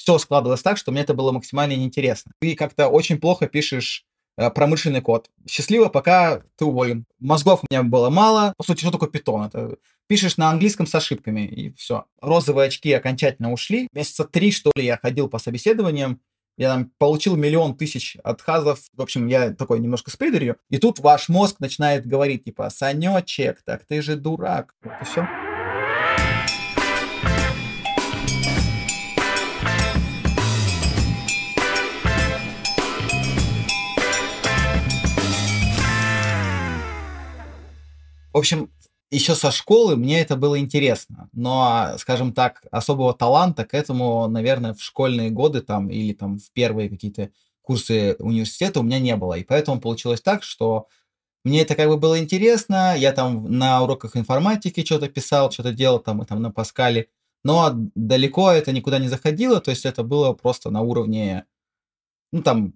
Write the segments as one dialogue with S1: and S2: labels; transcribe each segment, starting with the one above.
S1: все складывалось так, что мне это было максимально неинтересно. Ты как-то очень плохо пишешь э, промышленный код. Счастливо, пока ты уволен. Мозгов у меня было мало. По сути, что такое питон? Это пишешь на английском с ошибками, и все. Розовые очки окончательно ушли. Месяца три, что ли, я ходил по собеседованиям, я там получил миллион тысяч отказов. В общем, я такой немножко с придурью. И тут ваш мозг начинает говорить, типа, Санечек, так ты же дурак. Вот и все. В общем, еще со школы мне это было интересно, но, скажем так, особого таланта к этому, наверное, в школьные годы там или там в первые какие-то курсы университета у меня не было. И поэтому получилось так, что мне это как бы было интересно, я там на уроках информатики что-то писал, что-то делал там, мы там на Паскале, но далеко это никуда не заходило, то есть это было просто на уровне, ну там,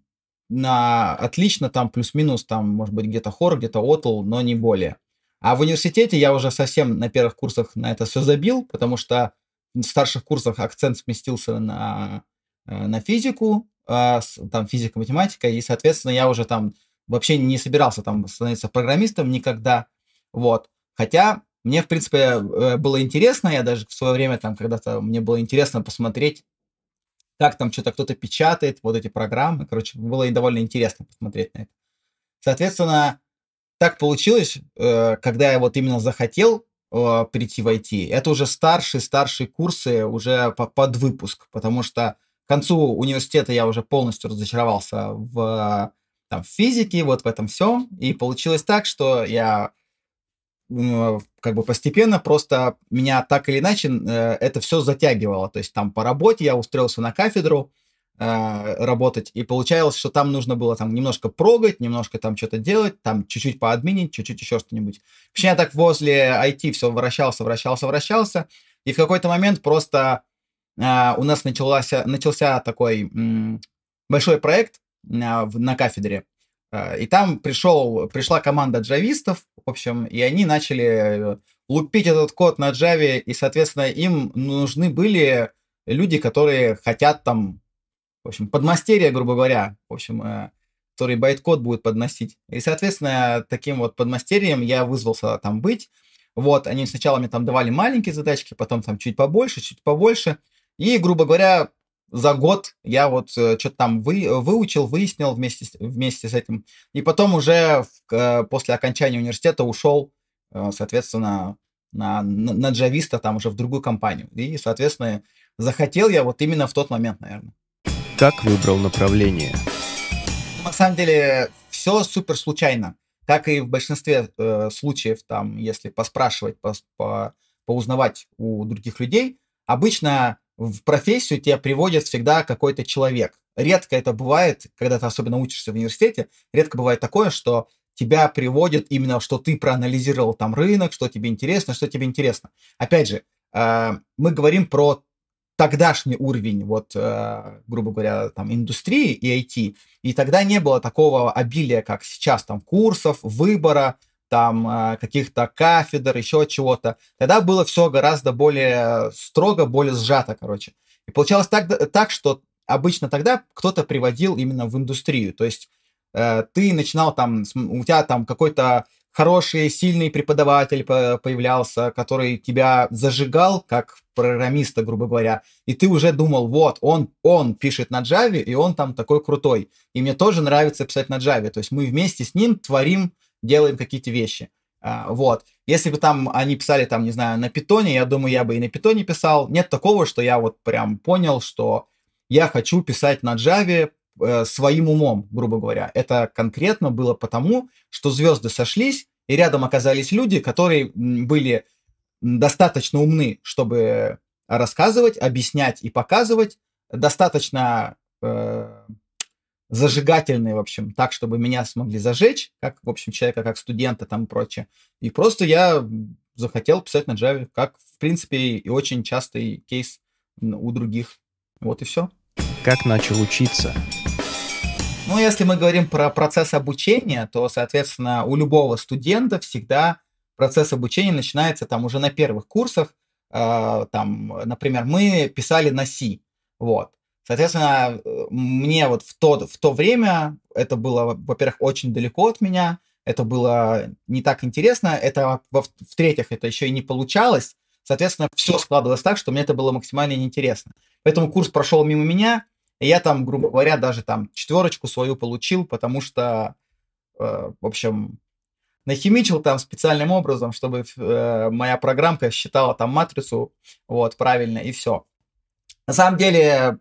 S1: на отлично, там плюс-минус, там, может быть, где-то хор, где-то отл, но не более. А в университете я уже совсем на первых курсах на это все забил, потому что в старших курсах акцент сместился на, э, на физику, а, там физика, математика, и, соответственно, я уже там вообще не собирался там становиться программистом никогда, вот. Хотя мне, в принципе, э, было интересно, я даже в свое время там когда-то, мне было интересно посмотреть, как там что-то кто-то печатает, вот эти программы, короче, было и довольно интересно посмотреть на это. Соответственно, так получилось, э, когда я вот именно захотел э, прийти в IT, это уже старшие, старшие курсы уже под выпуск, потому что к концу университета я уже полностью разочаровался в, там, в физике, вот в этом все, и получилось так, что я как бы постепенно просто меня так или иначе э, это все затягивало, то есть там по работе я устроился на кафедру, работать, и получалось, что там нужно было там немножко прогать, немножко там что-то делать, там чуть-чуть поадминить, чуть-чуть еще что-нибудь. Вообще я так возле IT все вращался, вращался, вращался, и в какой-то момент просто э, у нас начался, начался такой м, большой проект э, на кафедре, э, и там пришел, пришла команда джавистов, в общем, и они начали лупить этот код на Java, и, соответственно, им нужны были люди, которые хотят там в общем, подмастерье, грубо говоря, в общем, э, который байткод будет подносить. И, соответственно, таким вот подмастерьем я вызвался там быть. Вот, они сначала мне там давали маленькие задачки, потом там чуть побольше, чуть побольше. И, грубо говоря, за год я вот э, что-то там вы, выучил, выяснил вместе, вместе с этим. И потом уже в, э, после окончания университета ушел, соответственно, на, на, на джависта там уже в другую компанию. И, соответственно, захотел я вот именно в тот момент, наверное.
S2: Как выбрал направление?
S1: На самом деле все супер случайно. Как и в большинстве э, случаев, там, если поспрашивать, по, по, поузнавать у других людей, обычно в профессию тебя приводит всегда какой-то человек. Редко это бывает, когда ты особенно учишься в университете, редко бывает такое, что тебя приводит именно, что ты проанализировал там рынок, что тебе интересно, что тебе интересно. Опять же, э, мы говорим про тогдашний уровень, вот, э, грубо говоря, там, индустрии и IT, и тогда не было такого обилия, как сейчас, там, курсов, выбора, там, э, каких-то кафедр, еще чего-то. Тогда было все гораздо более строго, более сжато, короче. И получалось так, так что обычно тогда кто-то приводил именно в индустрию, то есть э, ты начинал там, у тебя там какой-то хороший, сильный преподаватель появлялся, который тебя зажигал как программиста, грубо говоря, и ты уже думал, вот, он, он пишет на Java, и он там такой крутой. И мне тоже нравится писать на Java. То есть мы вместе с ним творим, делаем какие-то вещи. А, вот. Если бы там они писали, там, не знаю, на питоне, я думаю, я бы и на питоне писал. Нет такого, что я вот прям понял, что я хочу писать на Java э, своим умом, грубо говоря. Это конкретно было потому, что звезды сошлись, и рядом оказались люди, которые были достаточно умны, чтобы рассказывать, объяснять и показывать, достаточно э, зажигательные, в общем, так, чтобы меня смогли зажечь, как, в общем, человека, как студента там и прочее. И просто я захотел писать на Java, как, в принципе, и очень частый кейс у других. Вот и все.
S2: Как начал учиться?
S1: Ну, если мы говорим про процесс обучения, то, соответственно, у любого студента всегда процесс обучения начинается там уже на первых курсах. Э, там, например, мы писали на C. Вот. Соответственно, мне вот в то, в то время это было, во-первых, очень далеко от меня, это было не так интересно, это, в-третьих, это еще и не получалось, соответственно, все складывалось так, что мне это было максимально неинтересно. Поэтому курс прошел мимо меня, и я там, грубо говоря, даже там четверочку свою получил, потому что, э, в общем, нахимичил там специальным образом, чтобы э, моя программка считала там матрицу, вот, правильно, и все. На самом деле,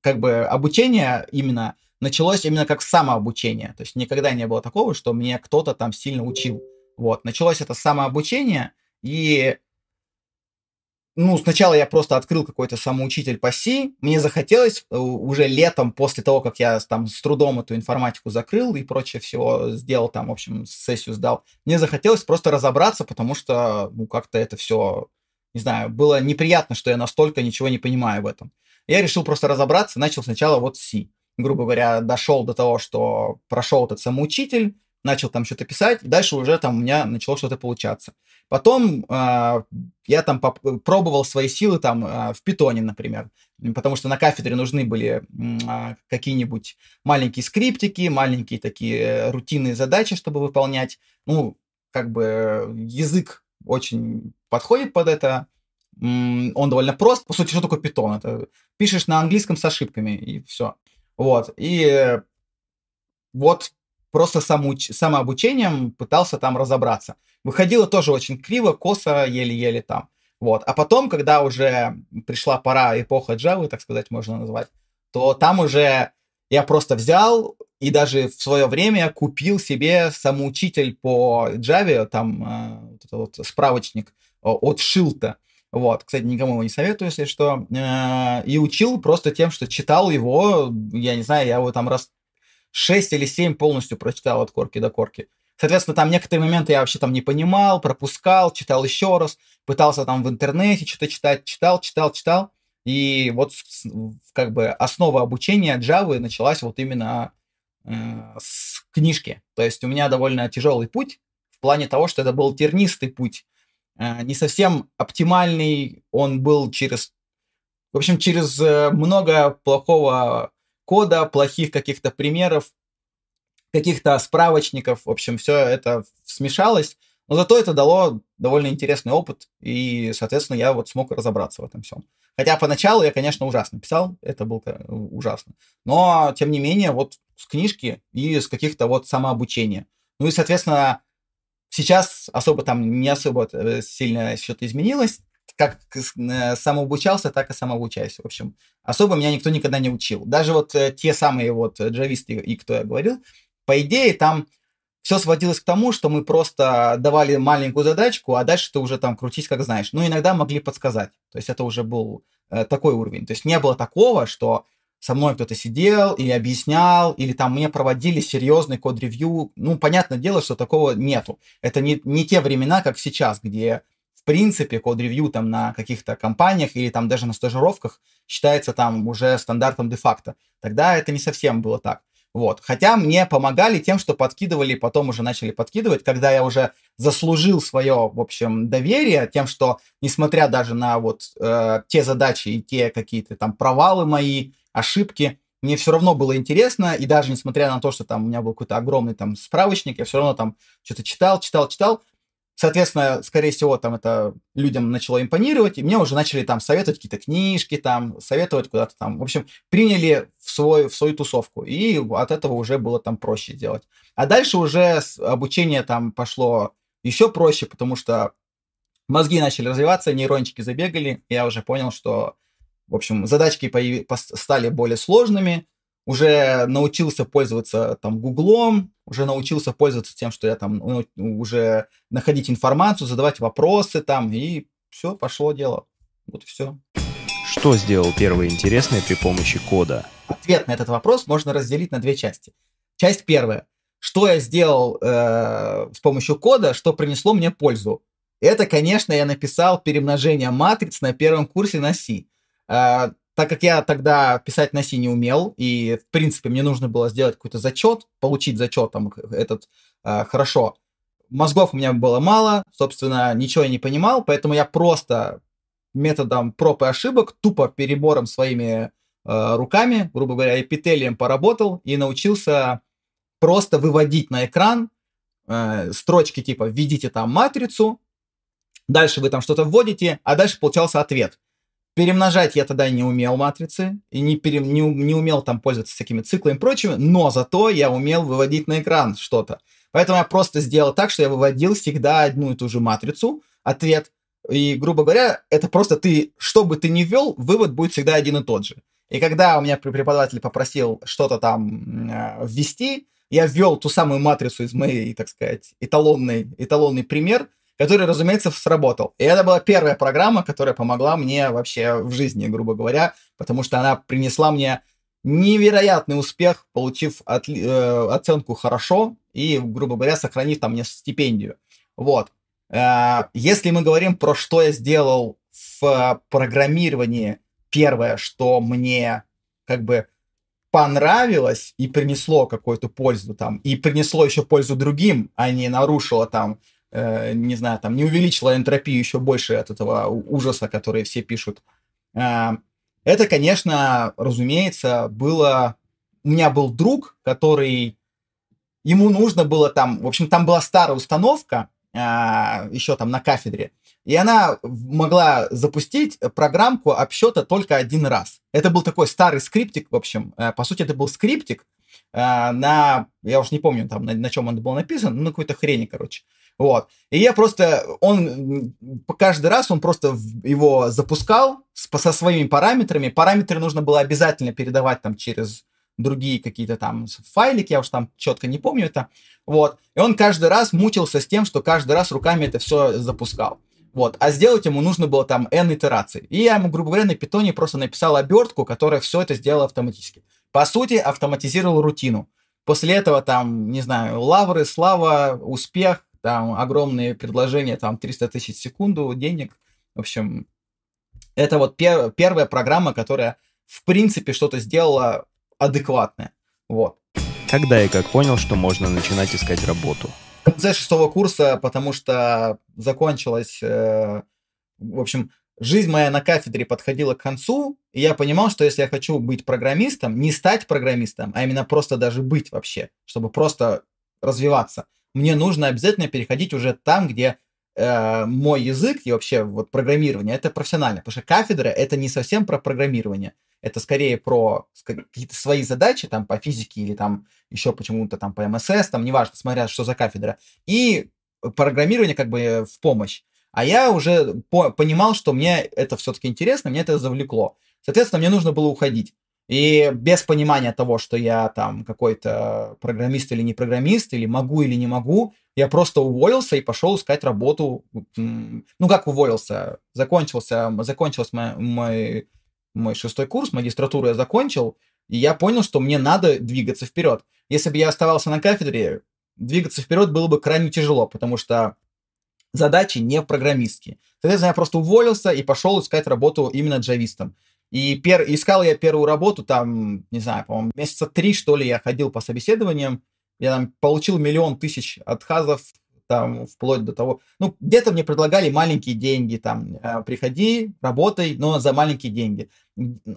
S1: как бы обучение именно началось именно как самообучение. То есть никогда не было такого, что мне кто-то там сильно учил. Вот, началось это самообучение, и ну, сначала я просто открыл какой-то самоучитель по C, мне захотелось э, уже летом, после того, как я там с трудом эту информатику закрыл и прочее всего сделал, там, в общем, сессию сдал, мне захотелось просто разобраться, потому что, ну, как-то это все, не знаю, было неприятно, что я настолько ничего не понимаю в этом. Я решил просто разобраться, начал сначала вот с C. Грубо говоря, дошел до того, что прошел этот самоучитель, начал там что-то писать, и дальше уже там у меня начало что-то получаться. Потом э, я там пробовал свои силы там э, в питоне, например, потому что на кафедре нужны были э, какие-нибудь маленькие скриптики, маленькие такие рутинные задачи, чтобы выполнять. Ну, как бы язык очень подходит под это, он довольно прост. По сути, что такое питон? Это пишешь на английском с ошибками, и все. Вот. И вот просто самоуч... самообучением пытался там разобраться. Выходило тоже очень криво, косо, еле-еле там. Вот. А потом, когда уже пришла пора, эпоха Java, так сказать, можно назвать, то там уже я просто взял и даже в свое время купил себе самоучитель по Java, там э, вот вот справочник от Шилта. Вот, кстати, никому его не советую, если что. Э, и учил просто тем, что читал его, я не знаю, я его там раз 6 или 7 полностью прочитал от корки до корки. Соответственно, там некоторые моменты я вообще там не понимал, пропускал, читал еще раз, пытался там в интернете что-то читать, читал, читал, читал. И вот как бы основа обучения Java началась вот именно э, с книжки. То есть у меня довольно тяжелый путь в плане того, что это был тернистый путь. Э, не совсем оптимальный, он был через, в общем, через э, много плохого кода, плохих каких-то примеров, каких-то справочников. В общем, все это смешалось. Но зато это дало довольно интересный опыт, и, соответственно, я вот смог разобраться в этом всем. Хотя поначалу я, конечно, ужасно писал, это было ужасно. Но, тем не менее, вот с книжки и с каких-то вот самообучения. Ну и, соответственно, сейчас особо там не особо э, сильно что-то изменилось как э, самообучался, так и самообучаюсь. В общем, особо меня никто никогда не учил. Даже вот э, те самые вот джависты, и кто я говорил, по идее, там все сводилось к тому, что мы просто давали маленькую задачку, а дальше ты уже там крутись как знаешь. Ну, иногда могли подсказать. То есть это уже был э, такой уровень. То есть не было такого, что со мной кто-то сидел или объяснял, или там мне проводили серьезный код-ревью. Ну, понятное дело, что такого нету. Это не, не те времена, как сейчас, где в принципе, код-ревью там на каких-то компаниях или там даже на стажировках считается там уже стандартом де-факто. Тогда это не совсем было так. Вот. Хотя мне помогали тем, что подкидывали, потом уже начали подкидывать, когда я уже заслужил свое, в общем, доверие, тем, что, несмотря даже на вот э, те задачи и те какие-то там провалы мои, ошибки, мне все равно было интересно, и даже несмотря на то, что там у меня был какой-то огромный там справочник, я все равно там что-то читал, читал, читал, Соответственно, скорее всего, там это людям начало импонировать, и мне уже начали там советовать какие-то книжки, там, советовать куда-то там. В общем, приняли в, свой, в свою тусовку, и от этого уже было там проще делать. А дальше уже обучение там пошло еще проще, потому что мозги начали развиваться, нейрончики забегали, и я уже понял, что, в общем, задачки стали более сложными, уже научился пользоваться там Гуглом, уже научился пользоваться тем, что я там ну, уже находить информацию, задавать вопросы там, и все, пошло дело. Вот и все.
S2: Что сделал первое интересное при помощи кода?
S1: Ответ на этот вопрос можно разделить на две части. Часть первая. Что я сделал э, с помощью кода, что принесло мне пользу? Это, конечно, я написал перемножение матриц на первом курсе на C. Э, так как я тогда писать на C не умел, и, в принципе, мне нужно было сделать какой-то зачет, получить зачет там этот э, хорошо, мозгов у меня было мало, собственно, ничего я не понимал, поэтому я просто методом проб и ошибок, тупо перебором своими э, руками, грубо говоря, эпителием поработал и научился просто выводить на экран э, строчки типа «введите там матрицу», дальше вы там что-то вводите, а дальше получался ответ. Перемножать я тогда не умел матрицы, и не, пере, не, не умел там пользоваться всякими циклами и прочими, но зато я умел выводить на экран что-то. Поэтому я просто сделал так, что я выводил всегда одну и ту же матрицу, ответ, и, грубо говоря, это просто ты, что бы ты ни ввел, вывод будет всегда один и тот же. И когда у меня преподаватель попросил что-то там э, ввести, я ввел ту самую матрицу из моей, так сказать, эталонный, эталонный пример, который, разумеется, сработал. И это была первая программа, которая помогла мне вообще в жизни, грубо говоря, потому что она принесла мне невероятный успех, получив от, э, оценку хорошо и, грубо говоря, сохранив там мне стипендию. Вот. Э, если мы говорим про что я сделал в программировании, первое, что мне как бы понравилось и принесло какую-то пользу там, и принесло еще пользу другим, а не нарушило там, не знаю, там, не увеличило энтропию еще больше от этого ужаса, который все пишут. Э, это, конечно, разумеется, было... У меня был друг, который... Ему нужно было там... В общем, там была старая установка, а, еще там на кафедре, и она могла запустить программку обсчета только один раз. Это был такой старый скриптик, в общем. Э, по сути, это был скриптик э, на... Я уж не помню, там, на, на чем он был написан, ну, какой-то хрени, короче. Вот. И я просто, он, каждый раз он просто его запускал со своими параметрами. Параметры нужно было обязательно передавать там через другие какие-то там файлики, я уж там четко не помню это. Вот. И он каждый раз мучился с тем, что каждый раз руками это все запускал. Вот. А сделать ему нужно было там n итераций. И я ему, грубо говоря, на питоне просто написал обертку, которая все это сделала автоматически. По сути, автоматизировал рутину. После этого там, не знаю, лавры, слава, успех, там огромные предложения, там 300 тысяч в секунду денег. В общем, это вот пер первая программа, которая в принципе что-то сделала адекватное. Вот.
S2: Когда и как понял, что можно начинать искать работу?
S1: В конце шестого курса, потому что закончилась, э, в общем, жизнь моя на кафедре подходила к концу, и я понимал, что если я хочу быть программистом, не стать программистом, а именно просто даже быть вообще, чтобы просто развиваться, мне нужно обязательно переходить уже там, где э, мой язык и вообще вот программирование это профессионально, потому что кафедра это не совсем про программирование, это скорее про какие-то свои задачи там по физике или там еще почему-то там по МСС, там неважно, смотря что за кафедра, и программирование как бы в помощь. А я уже по понимал, что мне это все-таки интересно, мне это завлекло. Соответственно, мне нужно было уходить. И без понимания того, что я там какой-то программист или не программист, или могу или не могу, я просто уволился и пошел искать работу. Ну, как уволился? Закончился, закончился мой, мой, мой шестой курс, магистратуру я закончил, и я понял, что мне надо двигаться вперед. Если бы я оставался на кафедре, двигаться вперед было бы крайне тяжело, потому что задачи не программистские. Соответственно, я просто уволился и пошел искать работу именно джавистом. И пер... искал я первую работу там, не знаю, по-моему, месяца три, что ли, я ходил по собеседованиям. Я там получил миллион тысяч отказов, там, вплоть до того... Ну, где-то мне предлагали маленькие деньги, там, э, приходи, работай, но за маленькие деньги.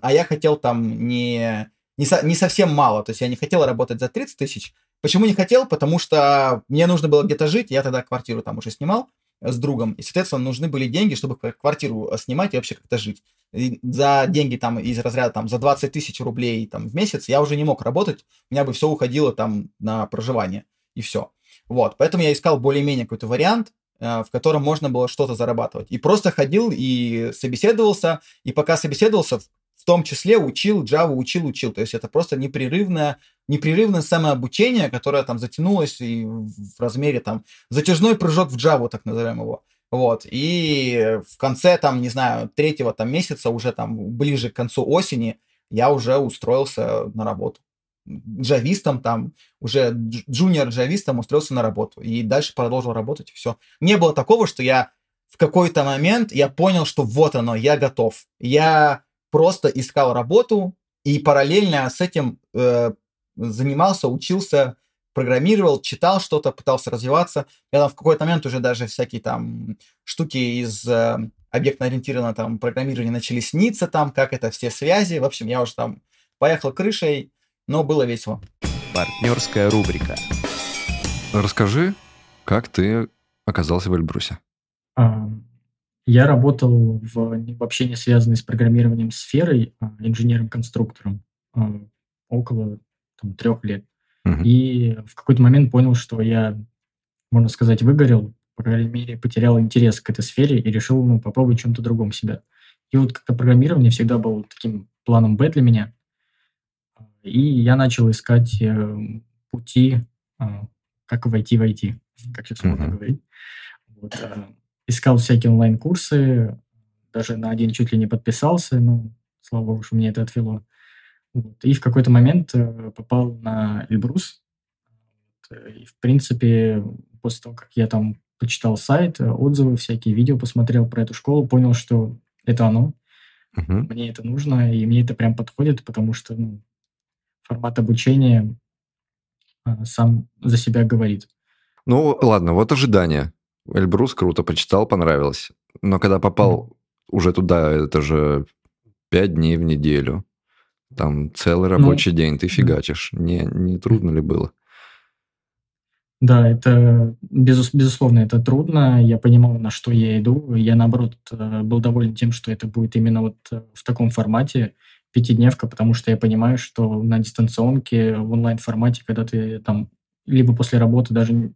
S1: А я хотел там не, не, со... не совсем мало, то есть я не хотел работать за 30 тысяч. Почему не хотел? Потому что мне нужно было где-то жить, я тогда квартиру там уже снимал, с другом. И, соответственно, нужны были деньги, чтобы квартиру э, снимать и вообще как-то жить. И за деньги там из разряда там за 20 тысяч рублей там в месяц я уже не мог работать, у меня бы все уходило там на проживание и все. Вот, поэтому я искал более-менее какой-то вариант, э, в котором можно было что-то зарабатывать. И просто ходил и собеседовался, и пока собеседовался, том числе учил Java, учил, учил. То есть это просто непрерывное, непрерывное самообучение, которое там затянулось и в размере там затяжной прыжок в Java, так назовем его. Вот, и в конце, там, не знаю, третьего там месяца, уже там ближе к концу осени, я уже устроился на работу. Джавистом там, уже джуниор-джавистом устроился на работу. И дальше продолжил работать, все. Не было такого, что я в какой-то момент, я понял, что вот оно, я готов. Я просто искал работу и параллельно с этим э, занимался, учился, программировал, читал что-то, пытался развиваться. Я там в какой-то момент уже даже всякие там штуки из э, объектно-ориентированное там программирование начали сниться там, как это все связи. В общем, я уже там поехал крышей, но было весело.
S2: Партнерская рубрика.
S3: Расскажи, как ты оказался в Эльбрусе?
S4: Я работал в вообще не связанной с программированием сферой, а, инженером-конструктором а, около там, трех лет.
S3: Мгм.
S4: И в какой-то момент понял, что я, можно сказать, выгорел, по крайней мере, потерял интерес к этой сфере и решил ну, попробовать чем-то другом себя. И вот как-то программирование всегда было таким планом Б для меня. И я начал искать э, пути, а, как войти в IT, как сейчас можно
S3: Мгм.
S4: говорить. Вот, а, искал всякие онлайн-курсы, даже на один чуть ли не подписался, но, слава богу, что мне это отвело. Вот. И в какой-то момент э, попал на Эльбрус. Э, И, в принципе, после того, как я там почитал сайт, э, отзывы, всякие видео посмотрел про эту школу, понял, что это оно,
S3: Мгм.
S4: мне это нужно, и мне это прям подходит, потому что ну, формат обучения а, сам за себя говорит.
S3: Ну, ладно, вот ожидания. Эльбрус круто, почитал, понравилось. Но когда попал уже туда, это же пять дней в неделю. Там целый
S4: Ну,
S3: рабочий день, ты
S4: да.
S3: фигачишь. Не, не трудно ли было?
S4: Да, это, безус- безусловно, это трудно. Я понимал, на что я иду. Я, наоборот, э, был доволен тем, что это будет именно вот э, в таком формате, пятидневка, потому что я понимаю, что на дистанционке, в онлайн-формате, когда ты там либо после работы, даже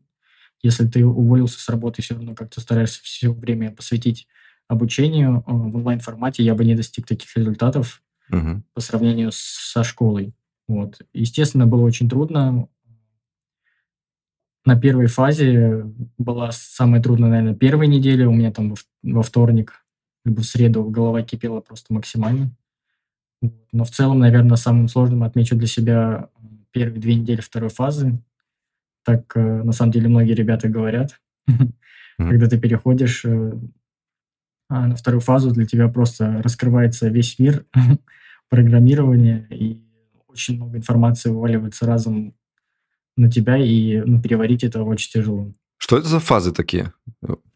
S4: если ты уволился с работы, все равно как-то стараешься все время посвятить обучению, э, в онлайн-формате я бы не достиг таких результатов
S3: Мгм.
S4: по сравнению с- со школой. Вот. Естественно, было очень трудно. На первой фазе была самая трудная, наверное, первая неделя. У меня там во, вторник, либо в среду голова кипела просто максимально. Но в целом, наверное, самым сложным отмечу для себя первые две недели второй фазы. Так, э, на самом деле, многие ребята говорят. Когда ты переходишь э, а на вторую фазу, для тебя просто раскрывается весь мир программирования, и очень много информации вываливается разом на тебя, и ну, переварить это очень тяжело.
S3: Что это за фазы такие?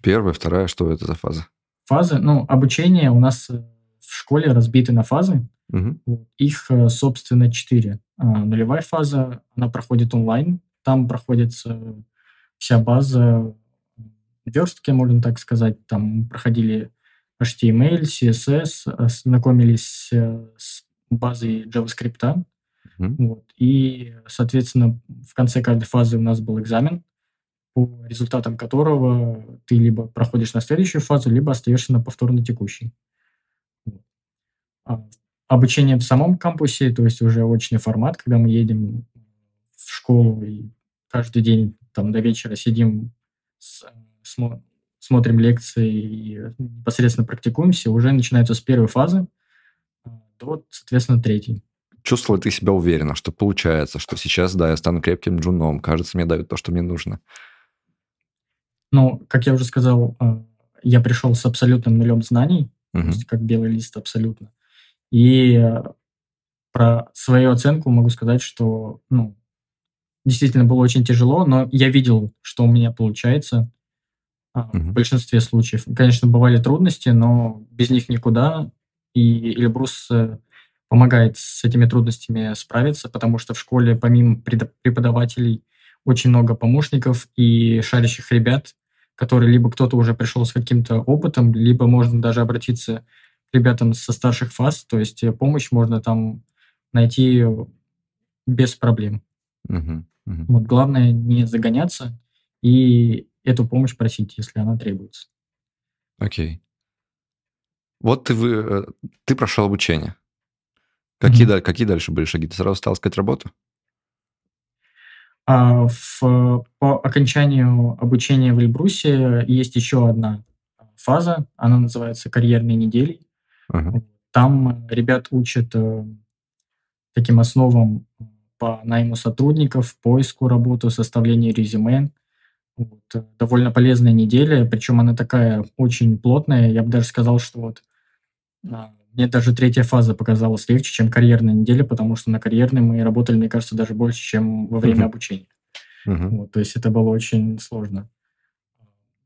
S3: Первая, вторая, что это за фаза?
S4: Фазы, ну, обучение у нас э, в школе разбиты на фазы. Вот. Их, собственно, четыре. А, Нулевая фаза, она проходит онлайн. Там проходится вся база верстки, можно так сказать. Там проходили HTML, CSS, э, знакомились э, с базой JavaScript.
S3: Мгм.
S4: Вот. И, соответственно, в конце каждой фазы у нас был экзамен, по результатам которого ты либо проходишь на следующую фазу, либо остаешься на повторно текущей. А Обучение в самом кампусе, то есть уже очный формат, когда мы едем в школу и каждый день там до вечера сидим, с- смо- смотрим лекции и непосредственно практикуемся, уже начинается с первой фазы а, до, соответственно, третьей.
S3: Чувствовал ты себя уверенно, что получается, что сейчас, да, я стану крепким джуном, кажется, мне дают то, что мне нужно.
S4: Но, как я уже сказал, э, я пришел с абсолютным нулем знаний, то
S3: Мгм.
S4: есть как белый лист абсолютно. И э, про свою оценку могу сказать, что ну, действительно было очень тяжело, но я видел, что у меня получается а, в большинстве случаев. Конечно, бывали трудности, но без них никуда. И Эльбрус э, помогает с этими трудностями справиться, потому что в школе помимо преподавателей очень много помощников и шарящих ребят, которые либо кто-то уже пришел с каким-то опытом, либо можно даже обратиться к ребятам со старших фаз, то есть э, помощь можно там найти без проблем.
S3: Мгм. Мгм.
S4: Вот главное не загоняться и эту помощь просить, если она требуется.
S3: Окей. Вот ты, вы, э, ты прошел обучение. Какие, даль- какие дальше были шаги? Ты сразу стал искать работу?
S4: А в, по окончанию обучения в Эльбрусе есть еще одна фаза, она называется карьерной неделей.
S3: Ага.
S4: Там ребят учат э, таким основам по найму сотрудников, поиску работы, составлению резюме. Вот, э, довольно полезная неделя, причем она такая очень плотная. Я бы даже сказал, что вот а, мне даже третья фаза показалась легче, чем карьерная неделя, потому что на карьерной мы работали, мне кажется, даже больше, чем во время
S3: Мгм.
S4: обучения.
S3: Мгм.
S4: Вот, то есть это было очень сложно.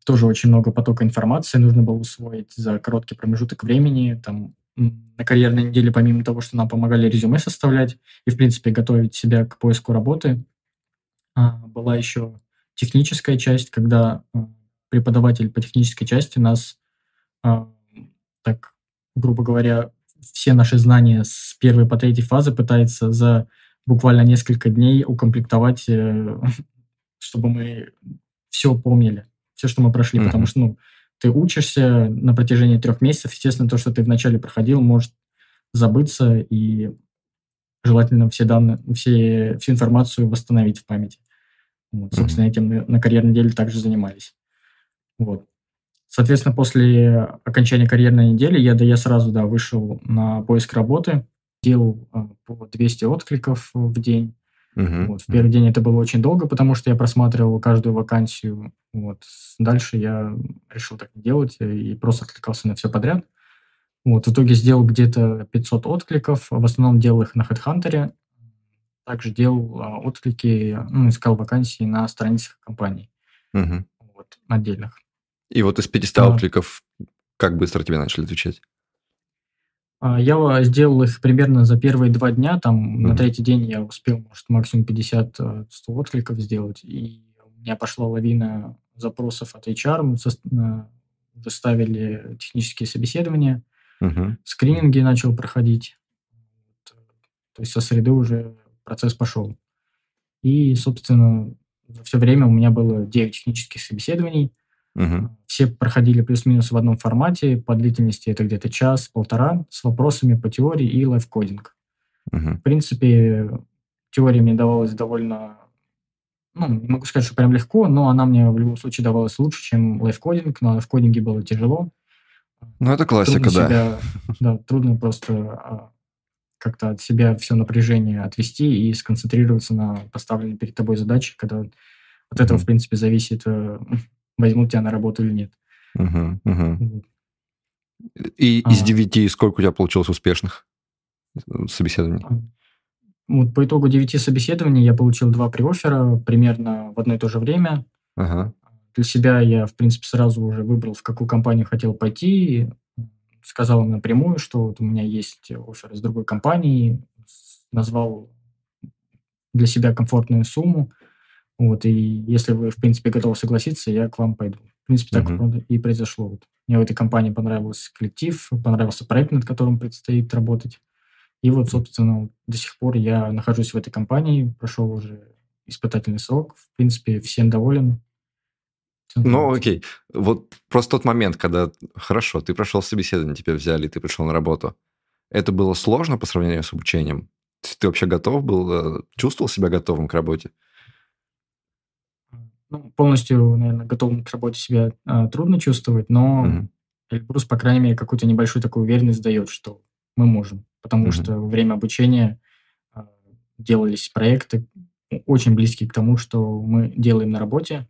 S4: тоже очень много потока информации нужно было усвоить за короткий промежуток времени. Там на карьерной неделе, помимо того, что нам помогали резюме составлять и, в принципе, готовить себя к поиску работы, а, была еще техническая часть, когда а, преподаватель по технической части нас, а, так, грубо говоря, все наши знания с первой по третьей фазы пытается за буквально несколько дней укомплектовать, э, чтобы мы все помнили, все, что мы прошли, mm-hmm. потому что, ну, ты учишься на протяжении трех месяцев, естественно, то, что ты вначале проходил, может забыться, и желательно все данные, все, всю информацию восстановить в памяти. Вот, собственно, mm-hmm. этим мы на карьерной неделе также занимались. Вот. Соответственно, после окончания карьерной недели я, да, я сразу да, вышел на поиск работы, делал а, по 200 откликов в день. Uh-huh. Вот. В первый день это было очень долго, потому что я просматривал каждую вакансию. Вот. Дальше я решил так не делать и просто откликался на все подряд. Вот. В итоге сделал где-то 500 откликов. В основном делал их на HeadHunter. Также делал а, отклики, ну, искал вакансии на страницах компаний. Uh-huh. Вот, отдельных.
S3: И вот из 500 а. откликов как быстро тебе начали отвечать?
S4: А, я сделал их примерно за первые два дня, там на третий день я успел, может, максимум 50-100 э, откликов сделать, и у меня пошла лавина запросов от HR, мы выставили технические собеседования, mm-hmm. скрининги начал проходить, то есть со среды уже процесс пошел. И, собственно, за все время у меня было 9 технических собеседований, Угу. Все проходили плюс-минус в одном формате, по длительности это где-то час-полтора, с вопросами по теории и лайфкодинг. Угу. В принципе, теория мне давалась довольно, ну, не могу сказать, что прям легко, но она мне в любом случае давалась лучше, чем лайфкодинг. На лайфкодинге было тяжело.
S3: Ну, это классика,
S4: трудно да. Себя, да, трудно просто а, как-то от себя все напряжение отвести и сконцентрироваться на поставленной перед тобой задаче, когда от этого, в принципе, зависит э, возьмут тебя на работу или нет.
S3: Угу, угу. И а. из девяти сколько у тебя получилось успешных собеседований? А.
S4: Вот по итогу девяти собеседований я получил два приофера примерно в одно и то же время. Ага. Для себя я, в принципе, сразу уже выбрал, в какую компанию хотел пойти. Сказал им напрямую, что вот у меня есть офер из другой компании. Назвал для себя комфортную сумму. Вот, и если вы, в принципе, готовы согласиться, я к вам пойду. В принципе, так uh-huh. и произошло. Вот. Мне в этой компании понравился коллектив, понравился проект, над которым предстоит работать. И вот, собственно, до сих пор я нахожусь в этой компании, прошел уже испытательный срок. В принципе, всем доволен.
S3: ну, окей. Вот просто тот момент, когда, хорошо, ты прошел собеседование, тебя взяли, ты пришел на работу. Это было сложно по сравнению с обучением? Ты вообще готов был, э, чувствовал себя готовым к работе?
S4: Ну, полностью, наверное, готовым к работе себя а, трудно чувствовать, но mm-hmm. Эльбрус, по крайней мере, какую-то небольшую такую уверенность дает, что мы можем. Потому mm-hmm. что во время обучения а, делались проекты очень близкие к тому, что мы делаем на работе.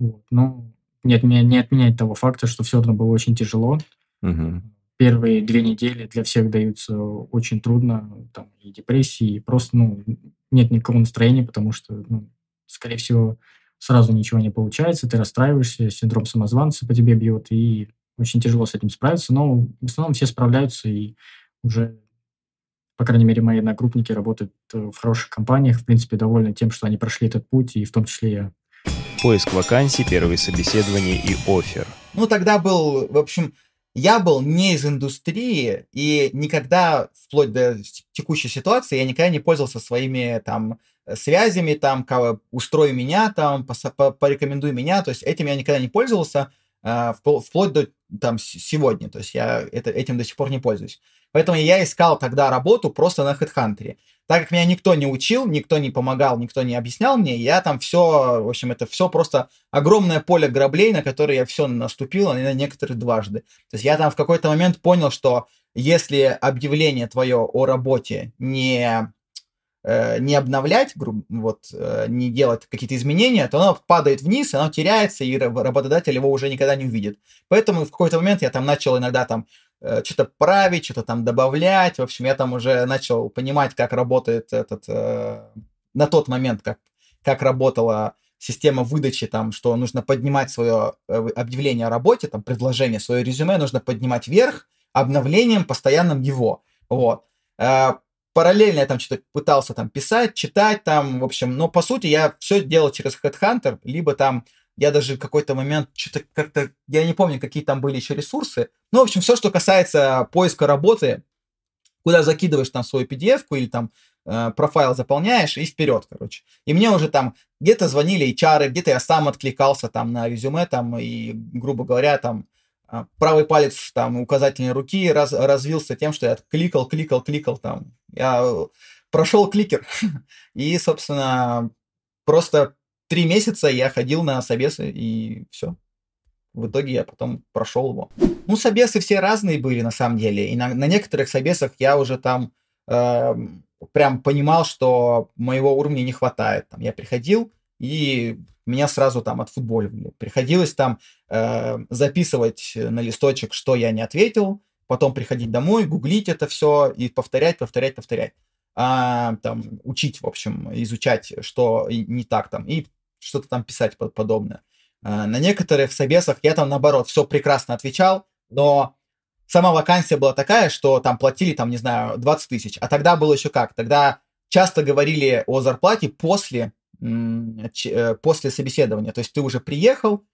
S4: Вот. Но не, отменяет, не отменяет того факта, что все равно было очень тяжело. Mm-hmm. Первые две недели для всех даются очень трудно, там и депрессии, и просто ну, нет никакого настроения, потому что, ну, скорее всего, сразу ничего не получается, ты расстраиваешься, синдром самозванца по тебе бьет, и очень тяжело с этим справиться, но в основном все справляются, и уже, по крайней мере, мои одногруппники работают в хороших компаниях, в принципе, довольны тем, что они прошли этот путь, и в том числе я.
S2: Поиск вакансий, первые собеседования и офер.
S1: Ну, тогда был, в общем, я был не из индустрии, и никогда, вплоть до текущей ситуации, я никогда не пользовался своими там связями, там, устрой меня, там, порекомендуй меня, то есть этим я никогда не пользовался, а, вплоть до там сегодня, то есть я это, этим до сих пор не пользуюсь. Поэтому я искал тогда работу просто на HeadHunter. Так как меня никто не учил, никто не помогал, никто не объяснял мне, я там все, в общем, это все просто огромное поле граблей, на которое я все наступил, на некоторые дважды. То есть я там в какой-то момент понял, что если объявление твое о работе не не обновлять, вот, э, не делать какие-то изменения, то оно падает вниз, оно теряется, и работодатель его уже никогда не увидит. Поэтому в какой-то момент я там начал иногда там э, что-то править, что-то там добавлять. В общем, я там уже начал понимать, как работает этот... На тот момент, как, как работала система выдачи, там, что нужно поднимать свое э, объявление о работе, там, предложение, свое резюме нужно поднимать вверх, обновлением постоянным его. Вот. Параллельно я там что-то пытался там писать, читать там, в общем, но по сути я все делал через Headhunter, либо там я даже в какой-то момент что-то как-то, я не помню, какие там были еще ресурсы. Ну, в общем, все, что касается поиска работы, куда закидываешь там свою PDF-ку или там э, профайл заполняешь и вперед, короче. И мне уже там где-то звонили HR, где-то я сам откликался там на резюме там и, грубо говоря, там правый палец там указательной руки раз, развился тем, что я кликал, кликал, кликал там. Я прошел кликер. И, собственно, просто три месяца я ходил на собесы и все. В итоге я потом прошел его. Ну, собесы все разные были на самом деле. И на, на некоторых собесах я уже там э, прям понимал, что моего уровня не хватает. Там я приходил, и меня сразу там отфутболивали. Приходилось там э, записывать на листочек, что я не ответил, потом приходить домой, гуглить это все и повторять, повторять, повторять. А, там, учить, в общем, изучать, что не так там, и что-то там писать подобное. А, на некоторых собесах я там, наоборот, все прекрасно отвечал, но сама вакансия была такая, что там платили, там, не знаю, 20 тысяч. А тогда было еще как? Тогда часто говорили о зарплате после, после собеседования. То есть ты уже приехал,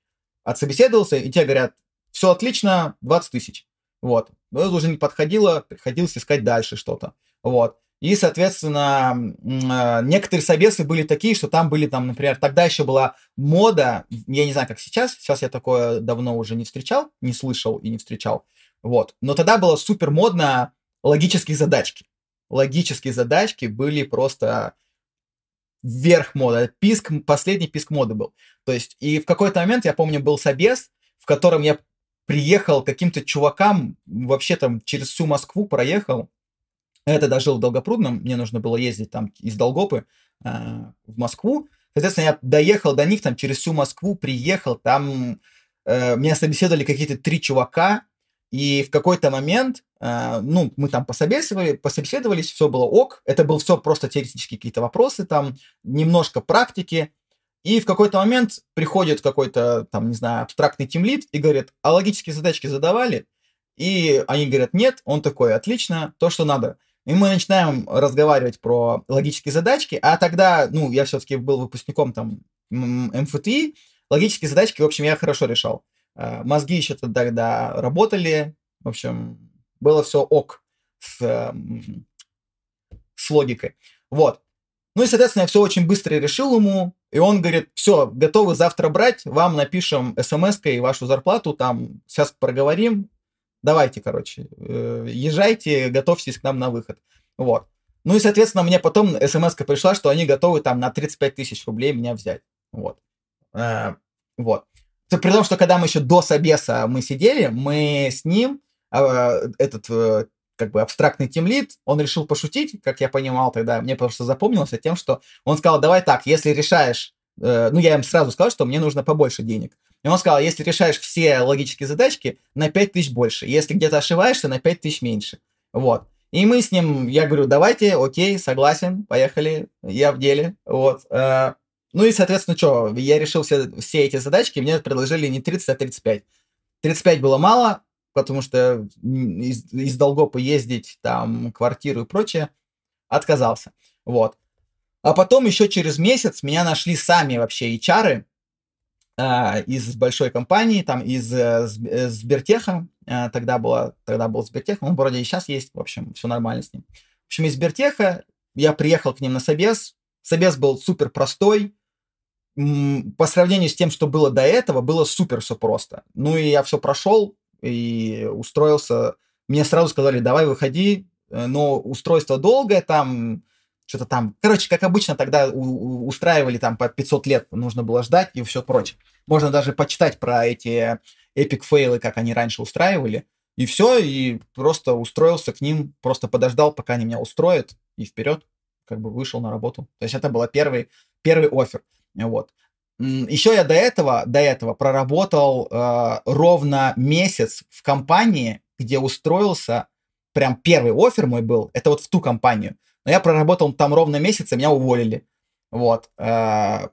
S1: отсобеседовался, и тебе говорят, все отлично, 20 тысяч. Вот. Но это уже не подходило, приходилось искать дальше что-то. Вот. И, соответственно, а, некоторые собесы были такие, что там были, там, например, тогда еще была мода, я не знаю, как сейчас, сейчас я такое давно уже не встречал, не слышал и не встречал, вот. Но тогда было супер модно логические задачки. Логические задачки были просто вверх мода. Писк, последний писк моды был. То есть, и в какой-то момент, я помню, был собес, в котором я приехал каким-то чувакам, вообще там через всю Москву проехал, я тогда жил в Долгопрудном, мне нужно было ездить там из Долгопы э, в Москву. Соответственно, я доехал до них там через всю Москву, приехал, там э, меня собеседовали какие-то три чувака, и в какой-то момент, ну, мы там пособеседовали, пособеседовались, все было ок, это был все просто теоретические какие-то вопросы, там немножко практики, и в какой-то момент приходит какой-то, там, не знаю, абстрактный тимлит и говорит, а логические задачки задавали? И они говорят, нет, он такой, отлично, то, что надо. И мы начинаем разговаривать про логические задачки, а тогда, ну, я все-таки был выпускником там МФТИ, логические задачки, в общем, я хорошо решал. Э, мозги еще тогда работали, в общем, было все ок с, с логикой. Вот. Ну и, соответственно, я все очень быстро решил ему, и он говорит, все, готовы завтра брать, вам напишем смс-кой вашу зарплату, там, сейчас проговорим, давайте, короче, э, езжайте, готовьтесь к нам на выход. Вот. Ну и, соответственно, мне потом смс пришла, что они готовы там на 35 тысяч рублей меня взять. Вот. Э, вот. При том, что когда мы еще до собеса мы сидели, мы с ним, э, этот как бы абстрактный тимлит, он решил пошутить, как я понимал тогда, мне просто запомнилось тем, что он сказал, давай так, если решаешь, ну я им сразу сказал, что мне нужно побольше денег. И он сказал, если решаешь все логические задачки, на 5 тысяч больше. Если где-то ошибаешься, на 5 тысяч меньше. Вот. И мы с ним, я говорю, давайте, окей, согласен, поехали, я в деле. Вот. Э, ну и, соответственно, что, я решил все, все эти задачки, мне предложили не 30, а 35. 35 было мало, потому что из, из Долгопа ездить, там, квартиру и прочее, отказался. Вот. А потом еще через месяц меня нашли сами вообще HR, а, из большой компании, там из э, э, Сбертеха, а, тогда, было, тогда был Сбертех, он вроде и сейчас есть, в общем, все нормально с ним. В общем, из Сбертеха я приехал к ним на собес, собес был супер простой, по сравнению с тем, что было до этого, было супер все просто. Ну и я все прошел и устроился. Мне сразу сказали, давай выходи, э, но устройство долгое, там что-то там. Короче, как обычно, тогда у, устраивали там по 500 лет, нужно было ждать и все прочее. Можно даже почитать про эти эпик фейлы, как они раньше устраивали. И все, и просто устроился к ним, просто подождал, пока они меня устроят, и вперед, как бы вышел на работу. То есть это был первый, первый офер. Вот. Еще я до этого, до этого проработал э, ровно месяц в компании, где устроился, прям первый офер мой был, это вот в ту компанию. Но я проработал там ровно месяц, и меня уволили. Вот. Э,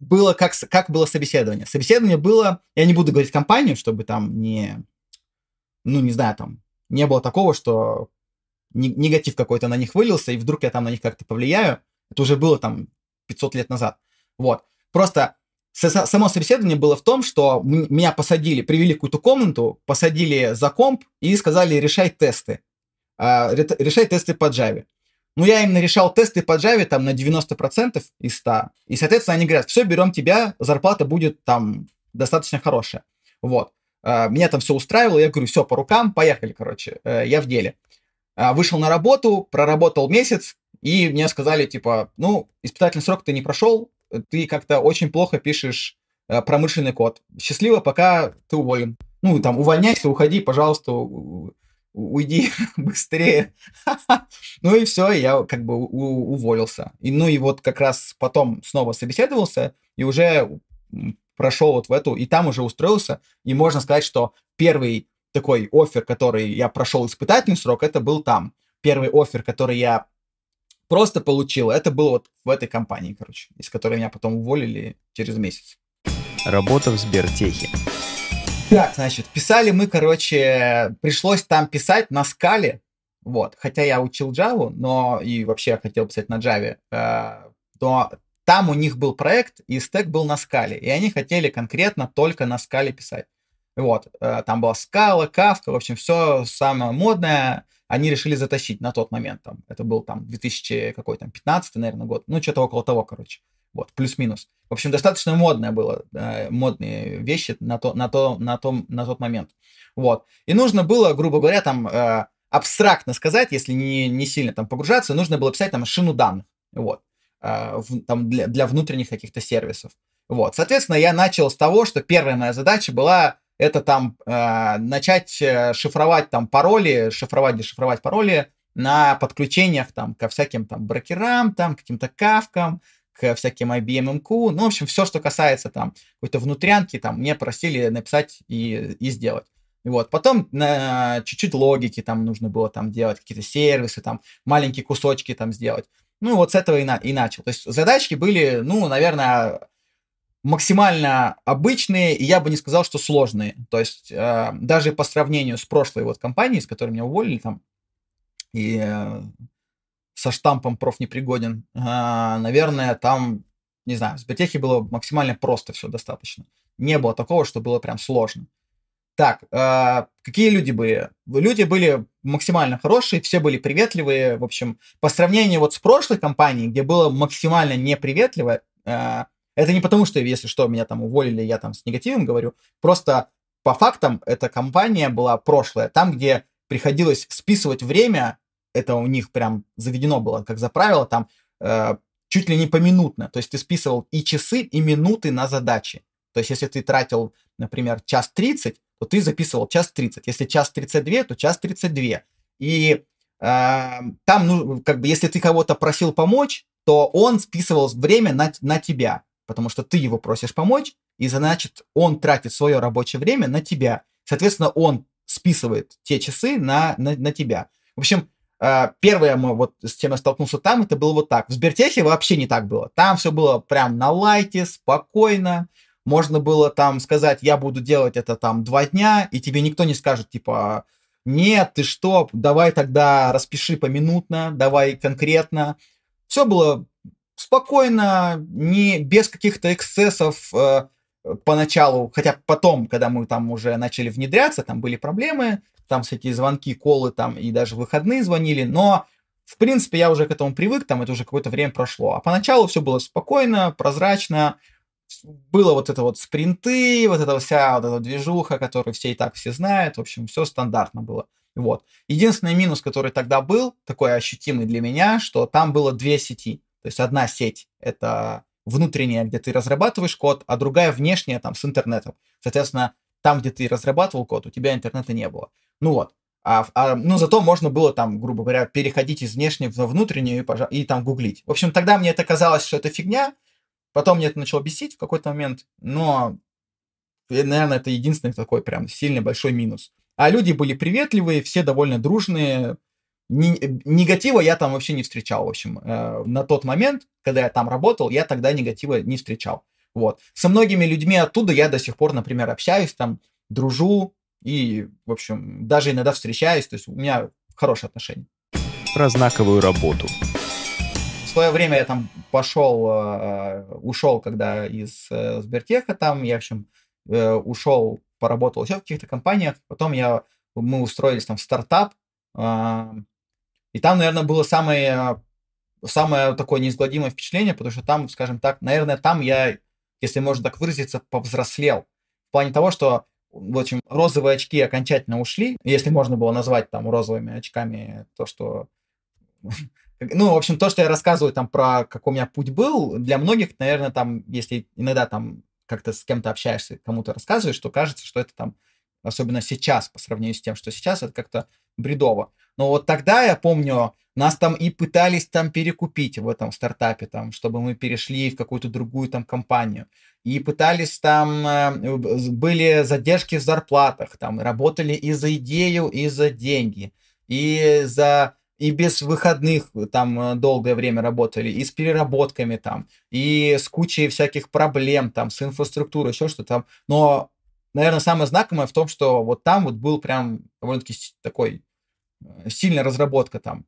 S1: было как, как было собеседование. Собеседование было, я не буду говорить компанию, чтобы там не, ну, не знаю, там, не было такого, что негатив какой-то на них вылился, и вдруг я там на них как-то повлияю. Это уже было там 500 лет назад. Вот. Просто само собеседование было в том, что меня посадили, привели в какую-то комнату, посадили за комп и сказали, решай тесты. А, решай тесты по Java. Ну, я именно решал тесты по Java там на 90% из 100. И, соответственно, они говорят, все, берем тебя, зарплата будет там достаточно хорошая. Вот. А, меня там все устраивало, я говорю, все, по рукам, поехали, короче, э, я в деле. А, вышел на работу, проработал месяц, и мне сказали, типа, ну, испытательный срок ты не прошел, ты как-то очень плохо пишешь э, промышленный код. Счастливо, пока ты уволен. Ну, там, увольняйся, уходи, пожалуйста, уйди быстрее. ну и все, я как бы уволился. И, ну и вот как раз потом снова собеседовался и уже прошел вот в эту, и там уже устроился. И можно сказать, что первый такой офер, который я прошел испытательный срок, это был там. Первый офер, который я просто получил, это был вот в этой компании, короче, из которой меня потом уволили через месяц.
S2: Работа в Сбертехе.
S1: Так, значит, писали мы, короче, пришлось там писать на скале, вот, хотя я учил Java, но и вообще хотел писать на Java, э, но там у них был проект, и стек был на скале, и они хотели конкретно только на скале писать. Вот, э, там была скала, кавка, в общем, все самое модное, они решили затащить на тот момент, там, это был там 2000 какой там, 15 наверное, год, ну, что-то около того, короче. Вот, плюс-минус. В общем, достаточно модное было, э, модные вещи на, то, на, то, на, том, на тот момент. Вот. И нужно было, грубо говоря, там э, абстрактно сказать, если не, не сильно там погружаться, нужно было писать там шину данных. Вот. Э, в, там для, для внутренних каких-то сервисов. Вот. Соответственно, я начал с того, что первая моя задача была это там э, начать э, шифровать там пароли, шифровать, дешифровать пароли на подключениях там ко всяким там брокерам, там каким-то кавкам, к всяким IBM MQ, ну, в общем, все, что касается там какой-то внутрянки, там, мне просили написать и, и сделать. Вот. Потом на чуть-чуть логики там нужно было там делать, какие-то сервисы, там, маленькие кусочки там сделать. Ну, вот с этого и, на, и начал. То есть задачки были, ну, наверное, максимально обычные, и я бы не сказал, что сложные. То есть э, даже по сравнению с прошлой вот компанией, с которой меня уволили там, и э, со штампом проф непригоден, а, наверное, там, не знаю, в Сбертехе было максимально просто все достаточно. Не было такого, что было прям сложно. Так, э, какие люди были? Люди были максимально хорошие, все были приветливые. В общем, по сравнению вот с прошлой компанией, где было максимально неприветливо, э, это не потому, что, если что, меня там уволили, я там с негативом говорю. Просто по фактам эта компания была прошлая, там, где приходилось списывать время это у них прям заведено было, как за правило, там э, чуть ли не поминутно. То есть ты списывал и часы, и минуты на задачи. То есть если ты тратил, например, час 30, то ты записывал час 30. Если час 32, то час 32. И э, там, ну, как бы, если ты кого-то просил помочь, то он списывал время на, на тебя, потому что ты его просишь помочь, и значит, он тратит свое рабочее время на тебя. Соответственно, он списывает те часы на, на, на тебя. В общем, а, первое, мы вот с чем я столкнулся там, это было вот так. В Сбертехе вообще не так было. Там все было прям на лайте, спокойно. Можно было там сказать, я буду делать это там два дня, и тебе никто не скажет, типа, нет, ты что, давай тогда распиши поминутно, давай конкретно. Все было спокойно, не без каких-то эксцессов э, поначалу, хотя потом, когда мы там уже начали внедряться, там были проблемы, там всякие звонки, колы там и даже выходные звонили, но в принципе я уже к этому привык, там это уже какое-то время прошло. А поначалу все было спокойно, прозрачно, было вот это вот спринты, вот эта вся вот эта движуха, которую все и так все знают, в общем, все стандартно было. Вот. Единственный минус, который тогда был, такой ощутимый для меня, что там было две сети. То есть одна сеть — это внутренняя, где ты разрабатываешь код, а другая внешняя там с интернетом. Соответственно, там, где ты разрабатывал код, у тебя интернета не было. Ну вот. А, а, ну, зато можно было там, грубо говоря, переходить из внешней в внутреннюю и, и там гуглить. В общем, тогда мне это казалось, что это фигня. Потом мне это начало бесить в какой-то момент. Но, наверное, это единственный такой прям сильный большой минус. А люди были приветливые, все довольно дружные. Ни, негатива я там вообще не встречал, в общем. Э, на тот момент, когда я там работал, я тогда негатива не встречал. Вот. Со многими людьми оттуда я до сих пор, например, общаюсь, там, дружу и, в общем, даже иногда встречаюсь, то есть у меня хорошие отношения.
S2: Про знаковую работу.
S1: В свое время я там пошел, э, ушел, когда из э, Сбертеха там, я, в общем, э, ушел, поработал еще в каких-то компаниях, потом я, мы устроились там в стартап, э, и там, наверное, было самое, самое такое неизгладимое впечатление, потому что там, скажем так, наверное, там я, если можно так выразиться, повзрослел. В плане того, что в общем, розовые очки окончательно ушли, если можно было назвать там розовыми очками то, что... Ну, в общем, то, что я рассказываю там про какой у меня путь был, для многих, наверное, там, если иногда там как-то с кем-то общаешься, кому-то рассказываешь, то кажется, что это там, особенно сейчас, по сравнению с тем, что сейчас, это как-то бредово. Но вот тогда, я помню, нас там и пытались там перекупить в этом стартапе, там, чтобы мы перешли в какую-то другую там компанию. И пытались там, э, были задержки в зарплатах, там, работали и за идею, и за деньги, и за и без выходных там э, долгое время работали, и с переработками там, и с кучей всяких проблем там, с инфраструктурой, еще что-то там. Но, наверное, самое знаковое в том, что вот там вот был прям довольно-таки такой э, сильная разработка там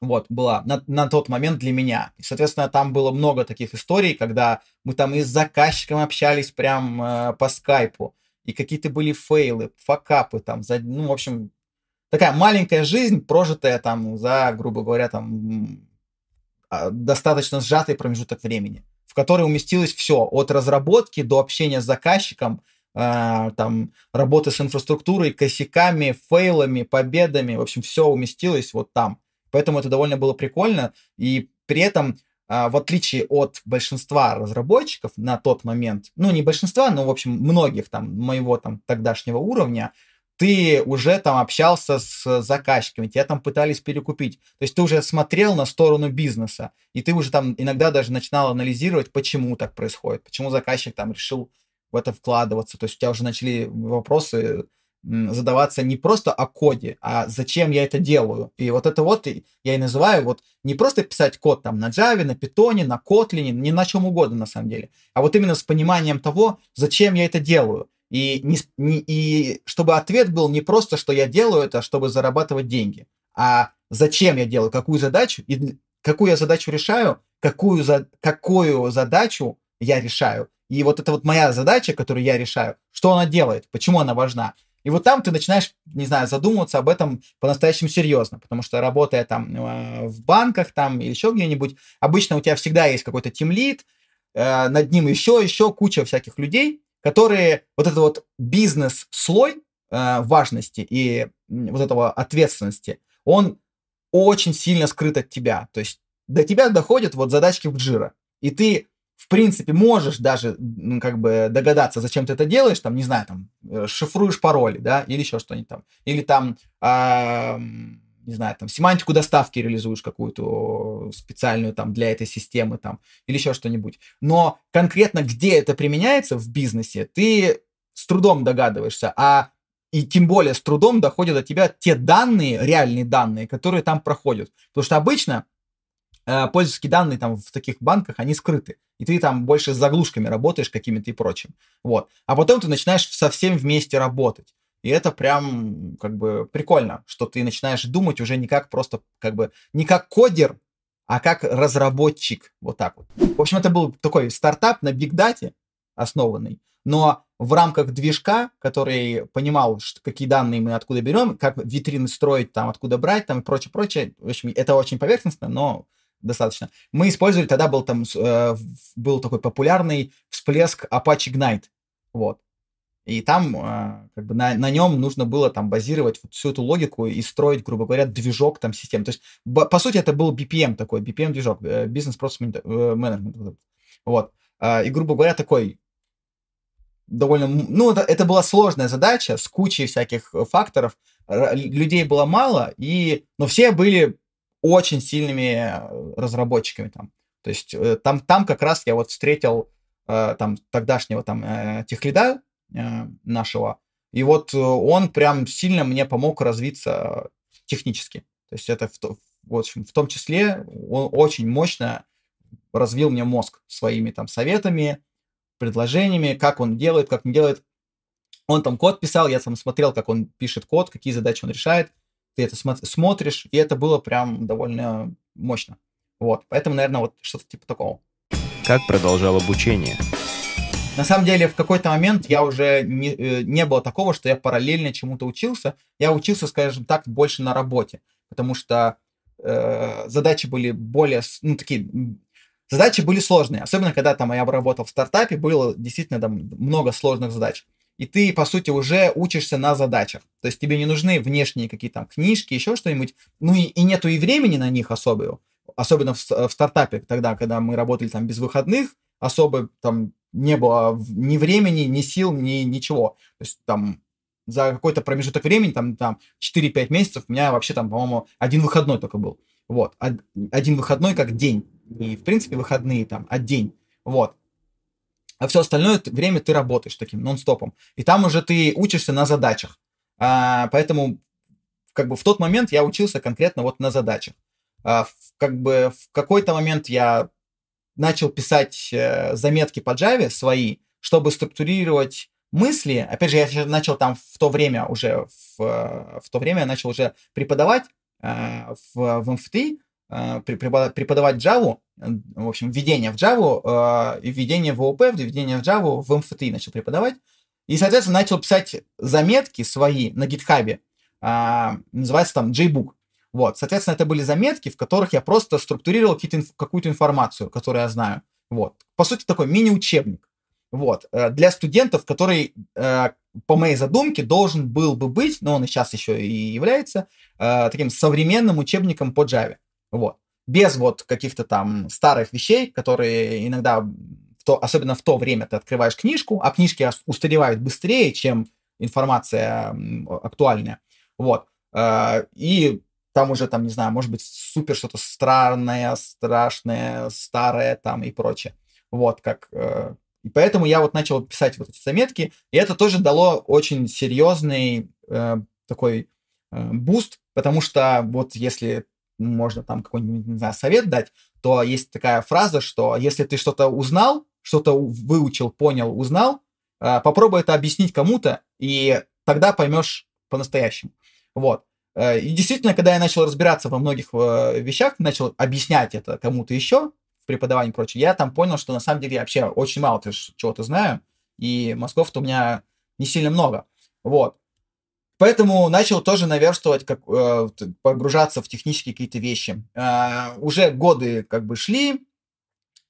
S1: вот, была на, на тот момент для меня. И, соответственно, там было много таких историй, когда мы там и с заказчиком общались прям э, по скайпу, и какие-то были фейлы, факапы там, за, ну, в общем, такая маленькая жизнь, прожитая там за, грубо говоря, там а, достаточно сжатый промежуток времени, в который уместилось все, от разработки до общения с заказчиком, э, там, работы с инфраструктурой, косяками, фейлами, победами, в общем, все уместилось вот там. Поэтому это довольно было прикольно. И при этом, а, в отличие от большинства разработчиков на тот момент, ну, не большинства, но, в общем, многих там моего там тогдашнего уровня, ты уже там общался с заказчиками, тебя там пытались перекупить. То есть ты уже смотрел на сторону бизнеса, и ты уже там иногда даже начинал анализировать, почему так происходит, почему заказчик там решил в это вкладываться. То есть у тебя уже начали вопросы задаваться не просто о коде, а зачем я это делаю. И вот это вот я и называю вот не просто писать код там на Java, на Python, на Kotlin, ни на чем угодно на самом деле, а вот именно с пониманием того, зачем я это делаю. И, не, не, и чтобы ответ был не просто, что я делаю это, чтобы зарабатывать деньги, а зачем я делаю, какую задачу, и какую я задачу решаю, какую, за, какую задачу я решаю. И вот это вот моя задача, которую я решаю, что она делает, почему она важна. И вот там ты начинаешь, не знаю, задумываться об этом по-настоящему серьезно, потому что работая там э, в банках там или еще где-нибудь, обычно у тебя всегда есть какой-то тимлит, э, над ним еще, еще куча всяких людей, которые вот этот вот бизнес-слой э, важности и вот этого ответственности, он очень сильно скрыт от тебя. То есть до тебя доходят вот задачки в джира, и ты в принципе, можешь даже, ну, как бы догадаться, зачем ты это делаешь, там, не знаю, там, э, шифруешь пароли, да, или еще что-нибудь там, или там, э, не знаю, там, семантику доставки реализуешь какую-то специальную там для этой системы, там, или еще что-нибудь. Но конкретно где это применяется в бизнесе, ты с трудом догадываешься, а и тем более с трудом доходят до тебя те данные, реальные данные, которые там проходят. Потому что обычно Э, пользовательские данные там в таких банках, они скрыты. И ты там больше с заглушками работаешь какими-то и прочим. Вот. А потом ты начинаешь совсем вместе работать. И это прям как бы прикольно, что ты начинаешь думать уже не как просто как бы не как кодер, а как разработчик. Вот так вот. В общем, это был такой стартап на бигдате основанный, но в рамках движка, который понимал, что, какие данные мы откуда берем, как витрины строить, там, откуда брать, там, и прочее, прочее. В общем, это очень поверхностно, но достаточно. Мы использовали, тогда был там, э, был такой популярный всплеск Apache Ignite, вот. И там, э, как бы на, на нем нужно было там базировать вот всю эту логику и строить, грубо говоря, движок там систем. То есть, по сути, это был BPM такой, BPM-движок, Business Process Management. Вот. И, грубо говоря, такой довольно... Ну, это, это была сложная задача с кучей всяких факторов. Людей было мало, и, но все были очень сильными э, разработчиками там. То есть э, там, там как раз я вот встретил э, там тогдашнего там техлида нашего, и вот он прям сильно мне помог развиться технически. То есть это в, в общем, в том числе он очень мощно развил мне мозг своими там советами, предложениями, как он делает, как не делает. Он там код писал, я там смотрел, как он пишет код, какие задачи он решает. Ты это смотришь, и это было прям довольно мощно. Вот, поэтому, наверное, вот что-то типа такого.
S2: Как продолжал обучение?
S1: На самом деле, в какой-то момент я уже не, э, не было такого, что я параллельно чему-то учился. Я учился, скажем так, больше на работе, потому что э, задачи были более, ну, такие, задачи были сложные. Особенно, когда там я работал в стартапе, было действительно там много сложных задач. И ты, по сути, уже учишься на задачах. То есть тебе не нужны внешние какие-то книжки, еще что-нибудь. Ну и, и нету и времени на них особого. Особенно в, в стартапе, тогда, когда мы работали там без выходных, особо там не было ни времени, ни сил, ни ничего. То есть там за какой-то промежуток времени, там, там 4-5 месяцев, у меня вообще там, по-моему, один выходной только был. Вот, один выходной как день. И, в принципе, выходные там, а день. Вот. А все остальное время ты работаешь таким нон-стопом. И там уже ты учишься на задачах. А, поэтому как бы в тот момент я учился конкретно вот на задачах. А, как бы в какой-то момент я начал писать э, заметки по Java свои, чтобы структурировать мысли. Опять же, я начал там в то время уже, в, э, в то время я начал уже преподавать э, в, в э, преподавать Java, в общем, введение в Java, и введение в ООП, введение в Java в MFT начал преподавать. И, соответственно, начал писать заметки свои на GitHub, называется там JBook. Вот, соответственно, это были заметки, в которых я просто структурировал какую-то информацию, которую я знаю. Вот. По сути, такой мини-учебник. Вот. Э, для студентов, который, э, по моей задумке, должен был бы быть, но он сейчас еще и является, э, таким современным учебником по Java. Вот. Без вот каких-то там старых вещей, которые иногда, в то, особенно в то время, ты открываешь книжку, а книжки устаревают быстрее, чем информация актуальная. Вот. И там уже, там, не знаю, может быть, супер что-то странное, страшное, старое там и прочее. Вот, как... Э, и поэтому я вот начал писать вот эти заметки, и это тоже дало очень серьезный э, такой э, boost, потому что вот если можно там какой-нибудь, не знаю, совет дать, то есть такая фраза, что если ты что-то узнал, что-то выучил, понял, узнал, э, попробуй это объяснить кому-то, и тогда поймешь по-настоящему. Вот. Э, и действительно, когда я начал разбираться во многих э, вещах, начал объяснять это кому-то еще в преподавании и прочее, я там понял, что на самом деле я вообще очень мало чего-то знаю, и мозгов-то у меня не сильно много. Вот. Поэтому начал тоже наверстывать, как, э, погружаться в технические какие-то вещи. уже годы как бы шли,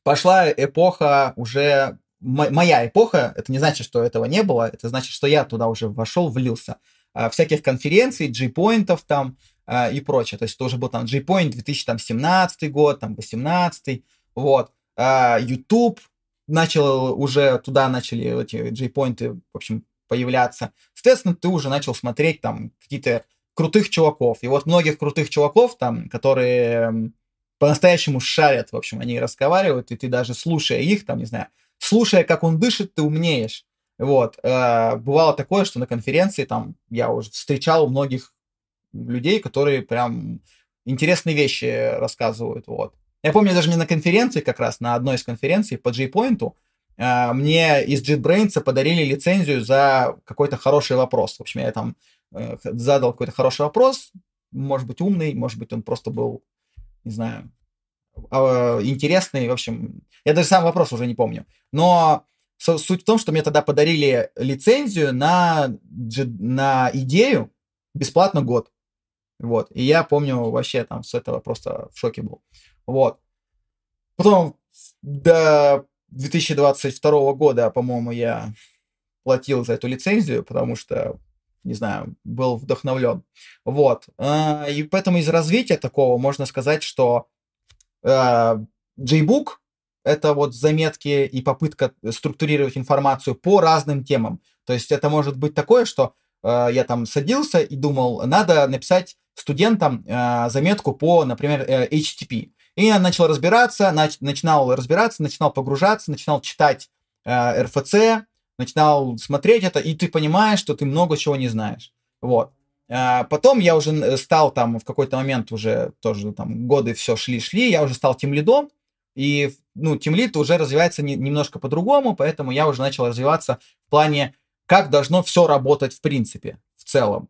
S1: пошла эпоха уже... Моя эпоха, это не значит, что этого не было, это значит, что я туда уже вошел, влился. А, всяких конференций, G-поинтов там а, и прочее. То есть тоже был там G-point 2017 год, там 18 вот. А, YouTube начал уже, туда начали эти G-поинты, в общем, появляться. Соответственно, ты уже начал смотреть там какие-то крутых чуваков. И вот многих крутых чуваков там, которые по-настоящему шарят, в общем, они разговаривают, и ты даже слушая их, там, не знаю, слушая, как он дышит, ты умнеешь. Вот. Э, бывало такое, что на конференции там я уже встречал многих людей, которые прям интересные вещи рассказывают. Вот. Я помню, даже не на конференции, как раз на одной из конференций по J-Point, мне из JetBrains подарили лицензию за какой-то хороший вопрос. В общем, я там э, задал какой-то хороший вопрос, может быть, умный, может быть, он просто был, не знаю, а, интересный. В общем, я даже сам вопрос уже не помню. Но Суть в том, что мне тогда подарили лицензию на, на идею бесплатно год. Вот. И я помню вообще там с этого просто в шоке был. Вот. Потом до 2022 года, по-моему, я платил за эту лицензию, потому что, не знаю, был вдохновлен. Вот. А, и поэтому из развития такого можно сказать, что а, JBook это вот заметки и попытка структурировать информацию по разным темам. То есть это может быть такое, что э, я там садился и думал, надо написать студентам заметку по, например, э, HTTP. И я начал разбираться, нач, начинал разбираться, начинал погружаться, начинал читать э, РФЦ, начинал смотреть это, и ты понимаешь, что ты много чего не знаешь. Вот. А потом я уже стал там в какой-то момент уже тоже там годы все шли-шли, я уже стал тем лидом, и ну, тимлит уже развивается не, немножко по-другому, поэтому я уже начал развиваться в плане, как должно все работать в принципе, в целом.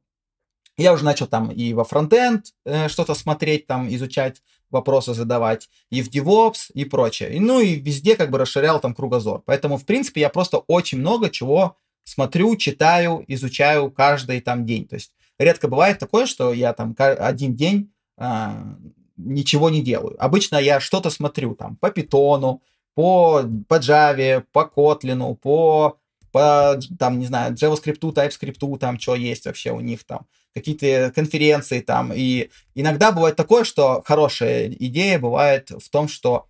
S1: Я уже начал там и во фронтенд э, что-то смотреть, там изучать, вопросы задавать, и в DevOps, и прочее. И, ну и везде как бы расширял там кругозор. Поэтому, в принципе, я просто очень много чего смотрю, читаю, изучаю каждый там день. То есть редко бывает такое, что я там один день а, ничего не делаю. Обычно я что-то смотрю там по питону, по, по Java, по Kotlin, по, по, там, не знаю, JavaScript, TypeScript, там, что есть вообще у них там, какие-то конференции там. И иногда бывает такое, что хорошая идея бывает в том, что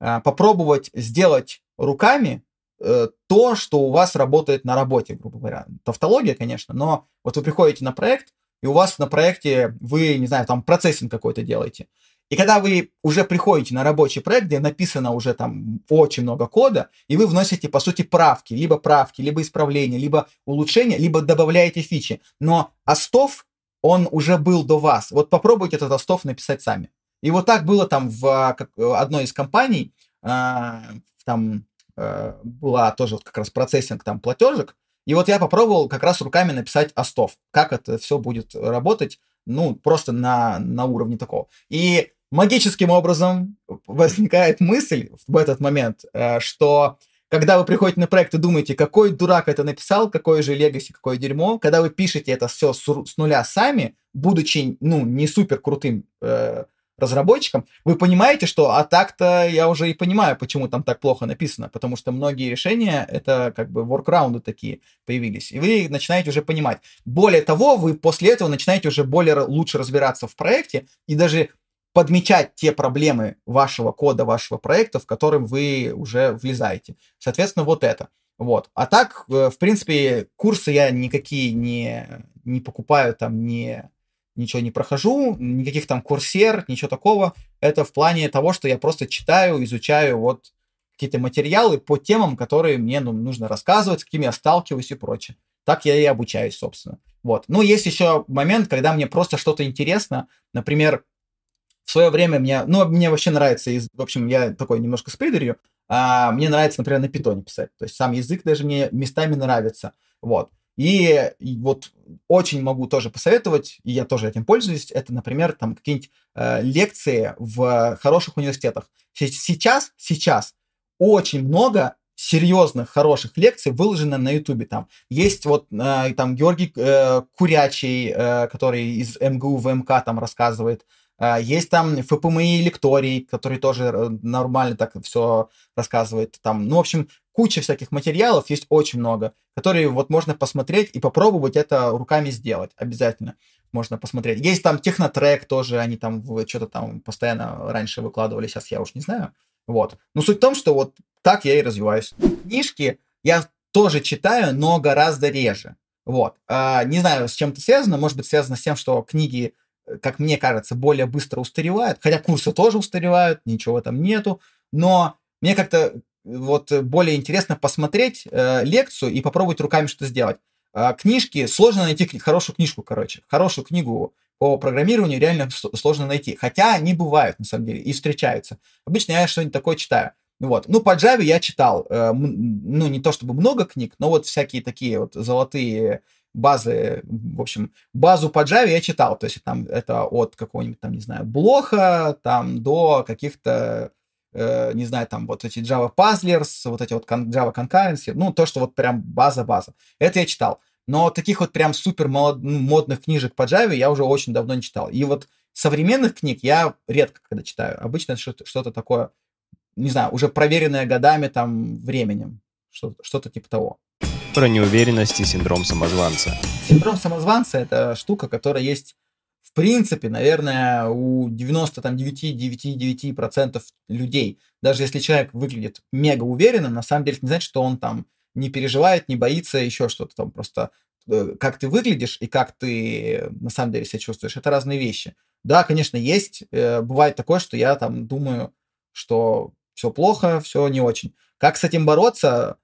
S1: э, попробовать сделать руками э, то, что у вас работает на работе, грубо говоря. Тавтология, конечно, но вот вы приходите на проект, и у вас на проекте вы, не знаю, там процессинг какой-то делаете. И когда вы уже приходите на рабочий проект, где написано уже там очень много кода, и вы вносите, по сути, правки, либо правки, либо исправления, либо улучшения, либо добавляете фичи. Но остов, он уже был до вас. Вот попробуйте этот остов написать сами. И вот так было там в одной из компаний, э, там э, была тоже как раз процессинг там платежек, и вот я попробовал как раз руками написать остов, как это все будет работать, ну, просто на, на уровне такого. И магическим образом возникает мысль в этот момент, э, что когда вы приходите на проект и думаете, какой дурак это написал, какой же легаси, какое дерьмо, когда вы пишете это все с, с нуля сами, будучи, ну, не супер крутым э, разработчиком, вы понимаете, что, а так-то я уже и понимаю, почему там так плохо написано, потому что многие решения, это как бы воркраунды такие появились, и вы начинаете уже понимать. Более того, вы после этого начинаете уже более лучше разбираться в проекте и даже подмечать те проблемы вашего кода, вашего проекта, в которым вы уже влезаете. Соответственно, вот это. Вот. А так, э, в принципе, курсы я никакие не, не покупаю, там, не, ничего не прохожу, никаких там курсер, ничего такого. Это в плане того, что я просто читаю, изучаю вот какие-то материалы по темам, которые мне ну, нужно рассказывать, с какими я сталкиваюсь и прочее. Так я и обучаюсь, собственно. Вот. Ну, есть еще момент, когда мне просто что-то интересно. Например, в свое время мне, ну, мне вообще нравится, в общем, я такой немножко с придурью, а, мне нравится, например, на питоне писать. То есть сам язык даже мне местами нравится. Вот. И, и вот очень могу тоже посоветовать, и я тоже этим пользуюсь, это, например, там какие-нибудь э, лекции в хороших университетах. Сейчас, сейчас очень много серьезных, хороших лекций выложено на Ютубе. Там есть вот э, там Георгий э, Курячий, э, который из МГУ ВМК там рассказывает есть там ФПМИ лекторий, который тоже э, нормально так все рассказывает. Там, ну, в общем, куча всяких материалов, есть очень много, которые вот можно посмотреть и попробовать это руками сделать обязательно. Можно посмотреть. Есть там технотрек тоже, они там что-то там постоянно раньше выкладывали, сейчас я уж не знаю. Вот. Но суть в том, что вот так я и развиваюсь. Книжки я тоже читаю, но гораздо реже. Вот. А, не знаю, с чем это связано. Может быть, связано с тем, что книги как мне кажется, более быстро устаревают, хотя курсы тоже устаревают, ничего там нету, но мне как-то вот более интересно посмотреть э, лекцию и попробовать руками что-то сделать. Э, книжки, сложно найти хорошую книжку, короче, хорошую книгу по программированию реально сложно найти, хотя они бывают, на самом деле, и встречаются. Обычно я что-нибудь такое читаю. Вот. Ну, по Java я читал, э, ну, не то чтобы много книг, но вот всякие такие вот золотые базы, в общем, базу по Java я читал, то есть там это от какого-нибудь там, не знаю, блоха там до каких-то, э, не знаю, там вот эти Java Puzzlers, вот эти вот Java Concurrency, ну, то, что вот прям база-база. Это я читал. Но таких вот прям супер модных книжек по Java я уже очень давно не читал. И вот современных книг я редко когда читаю. Обычно что-то такое, не знаю, уже проверенное годами, там, временем. Что-то типа того
S2: про неуверенность и синдром самозванца.
S1: Синдром самозванца – это штука, которая есть в принципе, наверное, у 99,9% людей. Даже если человек выглядит мега уверенным, на самом деле это не значит, что он там не переживает, не боится, еще что-то там. Просто э, как ты выглядишь и как ты на самом деле себя чувствуешь, это разные вещи. Да, конечно, есть. Э, бывает такое, что я там думаю, что все плохо, все не очень. Как с этим бороться?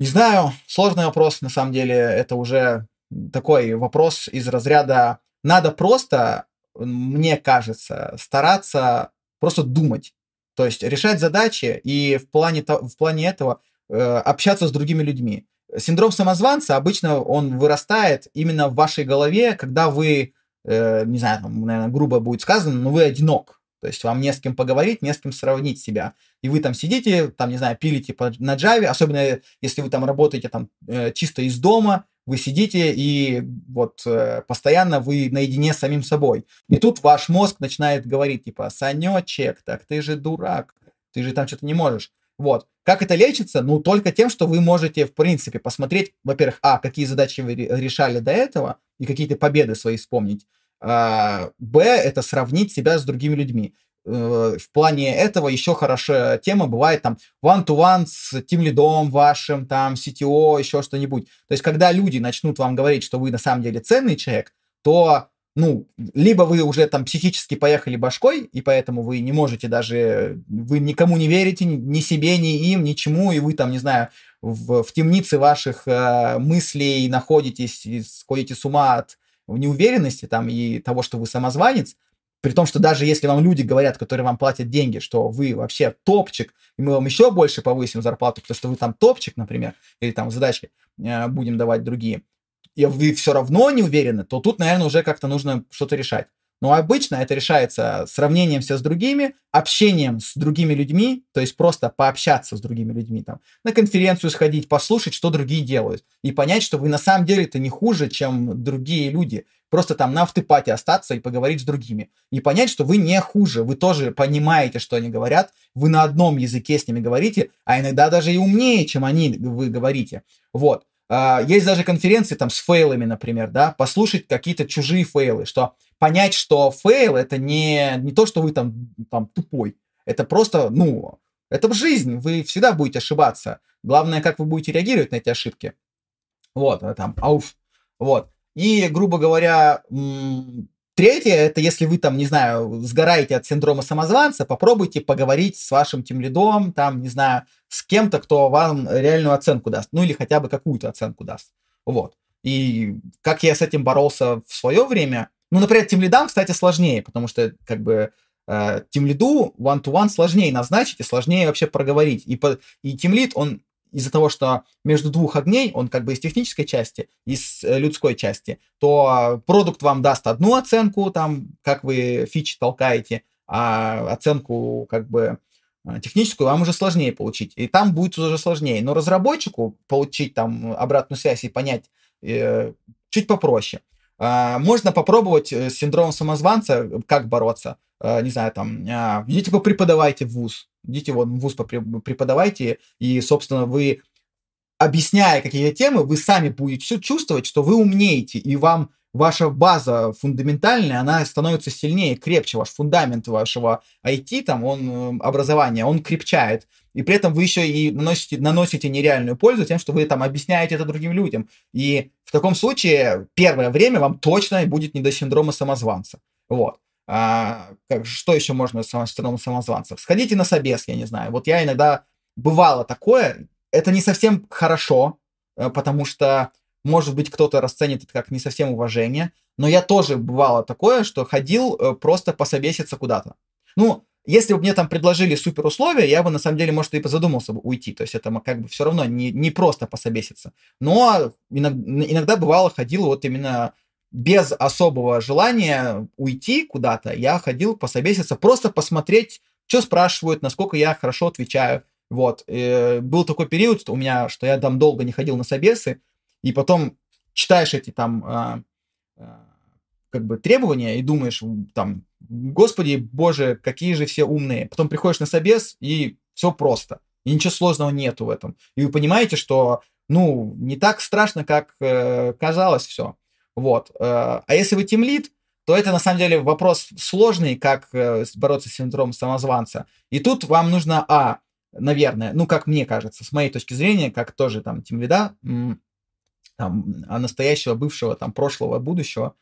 S1: Не знаю, сложный вопрос, на самом деле, это уже такой вопрос из разряда «надо просто, мне кажется, стараться просто думать». То есть решать задачи и в плане, в плане этого э, общаться с другими людьми. Синдром самозванца обычно он вырастает именно в вашей голове, когда вы, э, не знаю, там, наверное, грубо будет сказано, но вы одинок. То есть вам не с кем поговорить, не с кем сравнить себя. И вы там сидите, там, не знаю, пилите на Java, особенно если вы там работаете там э, чисто из дома, вы сидите и вот э, постоянно вы наедине с самим собой. И тут ваш мозг начинает говорить, типа, Санечек, так ты же дурак, ты же там что-то не можешь. Вот. Как это лечится? Ну, только тем, что вы можете, в принципе, посмотреть, во-первых, а, какие задачи вы решали до этого, и какие-то победы свои вспомнить. А, б, это сравнить себя с другими людьми. Э, в плане этого еще хорошая тема бывает там one-to-one с тем лидом вашим, там, CTO, еще что-нибудь. То есть, когда люди начнут вам говорить, что вы на самом деле ценный человек, то ну, либо вы уже там психически поехали башкой, и поэтому вы не можете даже, вы никому не верите, ни себе, ни им, ничему, и вы там, не знаю, в, в темнице ваших э, мыслей находитесь и сходите с ума от неуверенности там и того, что вы самозванец, при том, что даже если вам люди говорят, которые вам платят деньги, что вы вообще топчик, и мы вам еще больше повысим зарплату, потому что вы там топчик, например, или там задачки э, будем давать другие, и вы все равно не уверены, то тут, наверное, уже как-то нужно что-то решать. Но обычно это решается сравнением все с другими, общением с другими людьми, то есть просто пообщаться с другими людьми, там, на конференцию сходить, послушать, что другие делают, и понять, что вы на самом деле это не хуже, чем другие люди. Просто там на автопате остаться и поговорить с другими. И понять, что вы не хуже, вы тоже понимаете, что они говорят, вы на одном языке с ними говорите, а иногда даже и умнее, чем они вы говорите. Вот. Uh, есть даже конференции там с фейлами, например, да, послушать какие-то чужие фейлы, что понять, что фейл это не, не то, что вы там, там тупой, это просто, ну, это в жизни, вы всегда будете ошибаться. Главное, как вы будете реагировать на эти ошибки. Вот, а там, ауф. Вот. И, грубо говоря, Третье, это если вы там, не знаю, сгораете от синдрома самозванца, попробуйте поговорить с вашим тимлидом, там, не знаю, с кем-то, кто вам реальную оценку даст, ну или хотя бы какую-то оценку даст. Вот. И как я с этим боролся в свое время, ну, например, тимлидам, кстати, сложнее, потому что, как бы, э, тимлиду one-to-one сложнее назначить и сложнее вообще проговорить. И, по, и тимлид, он из-за того, что между двух огней, он как бы из технической части, из э, людской части, то продукт вам даст одну оценку, там, как вы фичи толкаете, а оценку как бы э, техническую вам уже сложнее получить. И там будет уже сложнее. Но разработчику получить там обратную связь и понять э, чуть попроще. А, можно попробовать с синдромом самозванца, как бороться. А, не знаю, там, идите преподавайте в ВУЗ идите вот в ВУЗ преподавайте, и, собственно, вы, объясняя какие-то темы, вы сами будете чувствовать, что вы умнеете, и вам ваша база фундаментальная, она становится сильнее, крепче, ваш фундамент вашего IT, там, он, э, образования, он крепчает. И при этом вы еще и наносите, наносите нереальную пользу тем, что вы там объясняете это другим людям. И в таком случае первое время вам точно будет не до синдрома самозванца. Вот. А, как, что еще можно с синдромом самозванцев? Сходите на собес, я не знаю. Вот я иногда бывало такое. Это не совсем хорошо, э, потому что, может быть, кто-то расценит это как не совсем уважение. Но я тоже бывало такое, что ходил э, просто пособеситься куда-то. Ну, если бы мне там предложили супер условия, я бы на самом деле, может, и задумался бы уйти. То есть это как бы все равно не, не просто пособеситься. Но иногда, иногда бывало ходил вот именно без особого желания уйти куда-то, я ходил пособеситься, просто посмотреть, что спрашивают, насколько я хорошо отвечаю. Вот. И э, был такой период у меня, что я там долго не ходил на собесы, и потом читаешь эти там а, а, как бы требования и думаешь, там, господи, боже, какие же все умные. Потом приходишь на собес, и все просто. И ничего сложного нету в этом. И вы понимаете, что, ну, не так страшно, как э, казалось все. Вот. Э, а если вы тимлит, то это на самом деле вопрос сложный, как э, бороться с синдромом самозванца. И тут вам нужно, а, наверное, ну, как мне кажется, с моей точки зрения, как тоже там тимлида, там, а настоящего, бывшего, там, прошлого, будущего,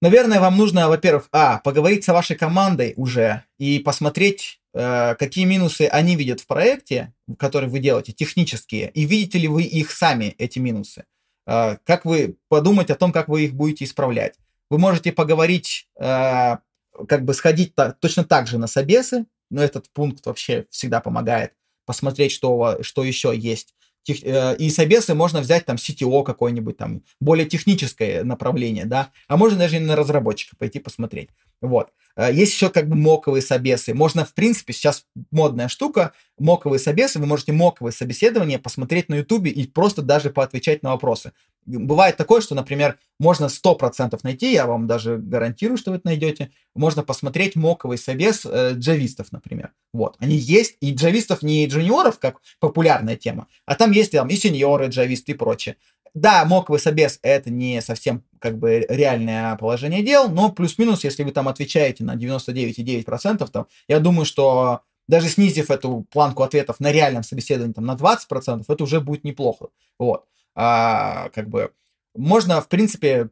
S1: наверное, вам нужно, во-первых, а, поговорить с вашей командой уже и посмотреть, э, какие минусы они видят в проекте, который вы делаете, технические, и видите ли вы их сами, эти минусы. А, как вы подумать о том, как вы их будете исправлять. Вы можете поговорить, а, как бы сходить точно так же на собесы, ну, этот пункт вообще всегда помогает посмотреть, что, что еще есть. Тех, э, и собесы можно взять там CTO какой-нибудь, там, более техническое направление, да, а можно даже и на разработчика пойти посмотреть. Вот. Э, есть еще как бы моковые собесы. Можно, в принципе, сейчас модная штука, моковые собесы, вы можете моковые собеседования посмотреть на ютубе и просто даже поотвечать на вопросы. Бывает такое, что, например, можно 100% найти, я вам даже гарантирую, что вы это найдете, можно посмотреть моковый собес э, джавистов, например. Вот, они есть, и джавистов не джуниоров, как популярная тема, а там есть там и сеньоры, джависты и прочее. Да, моковый собес это не совсем как бы реальное положение дел, но плюс-минус, если вы там отвечаете на 99,9%, там, я думаю, что даже снизив эту планку ответов на реальном собеседовании там, на 20%, это уже будет неплохо. Вот. А, как бы можно, в принципе,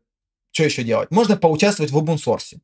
S1: что еще делать? Можно поучаствовать в open.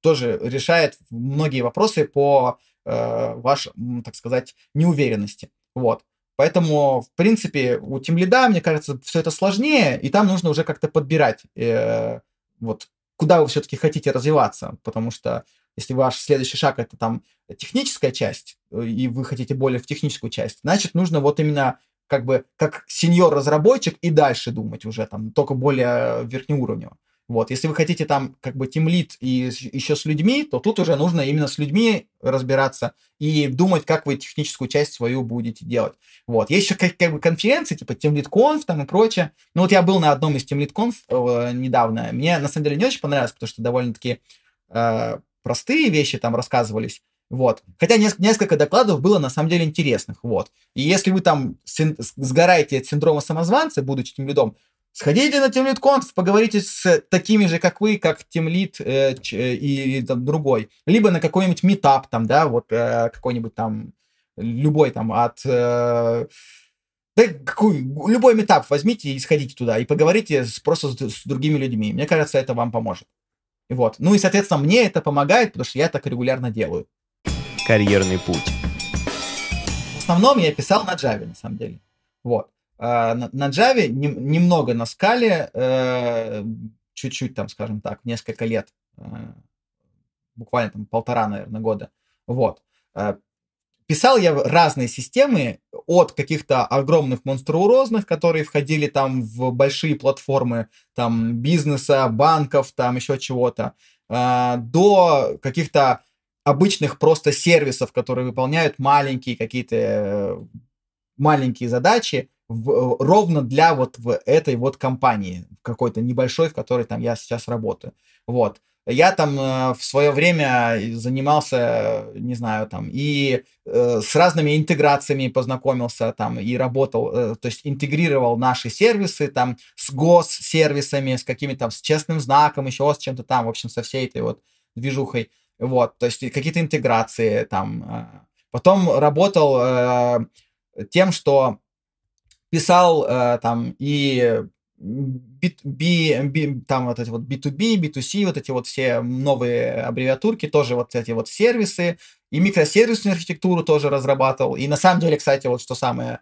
S1: Тоже решает многие вопросы по э, вашей, так сказать, неуверенности. Вот. Поэтому, в принципе, у тимлида, мне кажется, все это сложнее, и там нужно уже как-то подбирать, э, вот, куда вы все-таки хотите развиваться, потому что если ваш следующий шаг это там техническая часть, э, и вы хотите более в техническую часть, значит, нужно вот именно как бы как сеньор-разработчик и дальше думать уже там, только более верхнеуровнево. Вот, если вы хотите там как бы тимлит и еще с людьми, то тут уже нужно именно с людьми разбираться и думать, как вы техническую часть свою будете делать. Вот, есть еще как, как бы конференции, типа TeamLead там и прочее. Ну вот я был на одном из TeamLead э, недавно. Мне на самом деле не очень понравилось, потому что довольно-таки э, простые вещи там рассказывались. Вот. Хотя несколько докладов было на самом деле интересных. Вот. И если вы там сгораете от синдрома самозванца, будучи тем лидом, Сходите на Team Lead Conf, поговорите с такими же, как вы, как Team Lead э, э, и, и там, другой. Либо на какой-нибудь метап, там, да, вот э, какой-нибудь там, любой там от... Э, да, какой, любой метап возьмите и сходите туда, и поговорите с, просто с, с другими людьми. Мне кажется, это вам поможет. Вот. Ну и, соответственно, мне это помогает, потому что я так регулярно делаю.
S2: Карьерный путь.
S1: В основном я писал на Java, на самом деле. Вот. А, на, Java, не, немного на скале, э, чуть-чуть там, скажем так, несколько лет, э, буквально там полтора, наверное, года. Вот. Э, писал я разные системы от каких-то огромных монструозных, которые входили там в большие платформы там бизнеса, банков, там еще чего-то, до каких-то обычных просто сервисов, которые выполняют маленькие какие-то маленькие задачи, в, э, ровно для вот в этой вот компании какой-то небольшой, в которой там я сейчас работаю. Вот. Я там э, в свое время занимался, не знаю, там и э, с разными интеграциями познакомился там и работал, э, то есть интегрировал наши сервисы там с госсервисами, с какими-то с честным знаком, еще с чем-то там, в общем, со всей этой вот движухой. Вот, то есть какие-то интеграции там. Э. Потом работал э, тем, что писал э, там и B, B, B, там вот эти вот B2B, B2C, вот эти вот все новые аббревиатурки, тоже вот эти вот сервисы, и микросервисную архитектуру тоже разрабатывал. И на самом деле, кстати, вот что самое,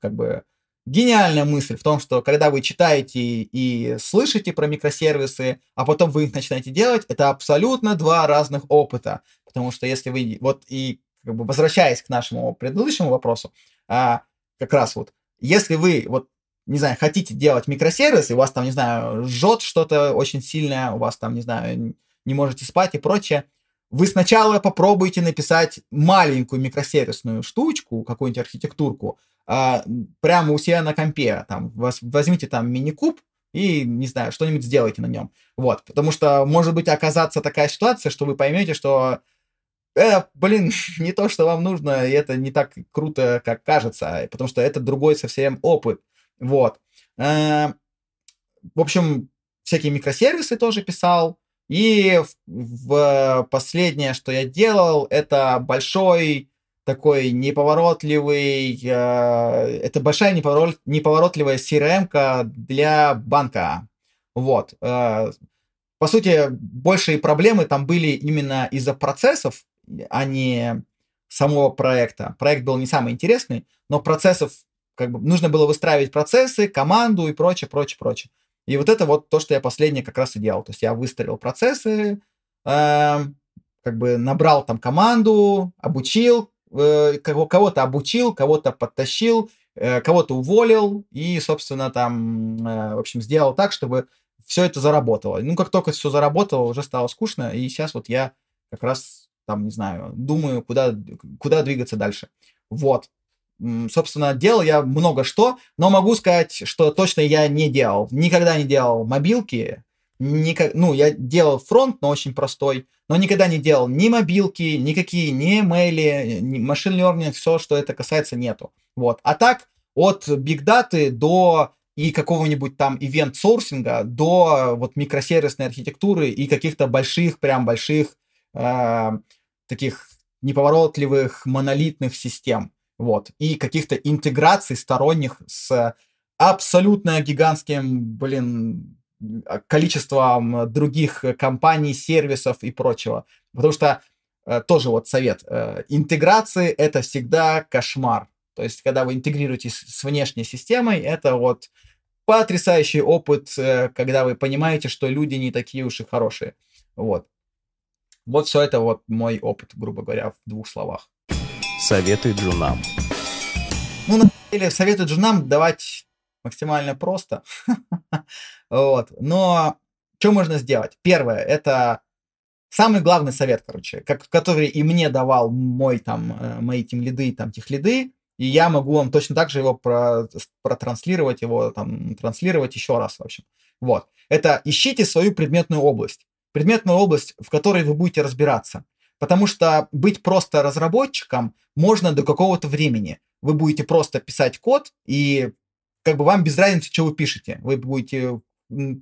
S1: как бы, гениальная мысль в том, что когда вы читаете и слышите про микросервисы, а потом вы их начинаете делать, это абсолютно два разных опыта. Потому что если вы, вот и как бы возвращаясь к нашему предыдущему вопросу, а, как раз вот если вы, вот, не знаю, хотите делать микросервис, и у вас там, не знаю, жжет что-то очень сильное, у вас там, не знаю, не можете спать и прочее, вы сначала попробуйте написать маленькую микросервисную штучку, какую-нибудь архитектурку, а, прямо у себя на компе, там, возьмите там мини-куб, и, не знаю, что-нибудь сделайте на нем. Вот, потому что может быть оказаться такая ситуация, что вы поймете, что э, блин, не то, что вам нужно, и это не так круто, как кажется, потому что это другой совсем опыт. Вот. Э, в общем, всякие микросервисы тоже писал. И в, в последнее, что я делал, это большой такой неповоротливый, э, это большая неповорот, неповоротливая CRM для банка. Вот. Э, по сути, большие проблемы там были именно из-за процессов, а не самого проекта. Проект был не самый интересный, но процессов, как бы, нужно было выстраивать процессы, команду и прочее, прочее, прочее. И вот это вот то, что я последнее как раз и делал. То есть я выстроил процессы, э, как бы набрал там команду, обучил, э, кого-то обучил, кого-то подтащил, э, кого-то уволил и, собственно, там, э, в общем, сделал так, чтобы все это заработало. Ну, как только все заработало, уже стало скучно, и сейчас вот я как раз там, не знаю, думаю, куда, куда двигаться дальше. Вот. Собственно, делал я много что, но могу сказать, что точно я не делал. Никогда не делал мобилки. Никак, ну, я делал фронт, но очень простой, но никогда не делал ни мобилки, никакие, ни мейли, ни машин learning, все, что это касается, нету. Вот. А так, от бигдаты до и какого-нибудь там ивент-сорсинга до вот микросервисной архитектуры и каких-то больших, прям больших э, таких неповоротливых монолитных систем. Вот. И каких-то интеграций сторонних с абсолютно гигантским, блин, количеством других компаний, сервисов и прочего. Потому что э, тоже вот совет. Э, интеграции — это всегда кошмар. То есть, когда вы интегрируетесь с внешней системой, это вот потрясающий опыт, э, когда вы понимаете, что люди не такие уж и хорошие. Вот. Вот все это вот мой опыт, грубо говоря, в двух словах.
S2: Советы джунам.
S1: Ну, на самом деле, советы джунам давать максимально просто. вот. Но что можно сделать? Первое, это самый главный совет, короче, как, который и мне давал мой там, э, мои тем лиды, там, тех лиды, и я могу вам точно так же его про, протранслировать, его там, транслировать еще раз, в общем. Вот. Это ищите свою предметную область предметную область, в которой вы будете разбираться. Потому что быть просто разработчиком можно до какого-то времени. Вы будете просто писать код, и как бы вам без разницы, что вы пишете. Вы будете,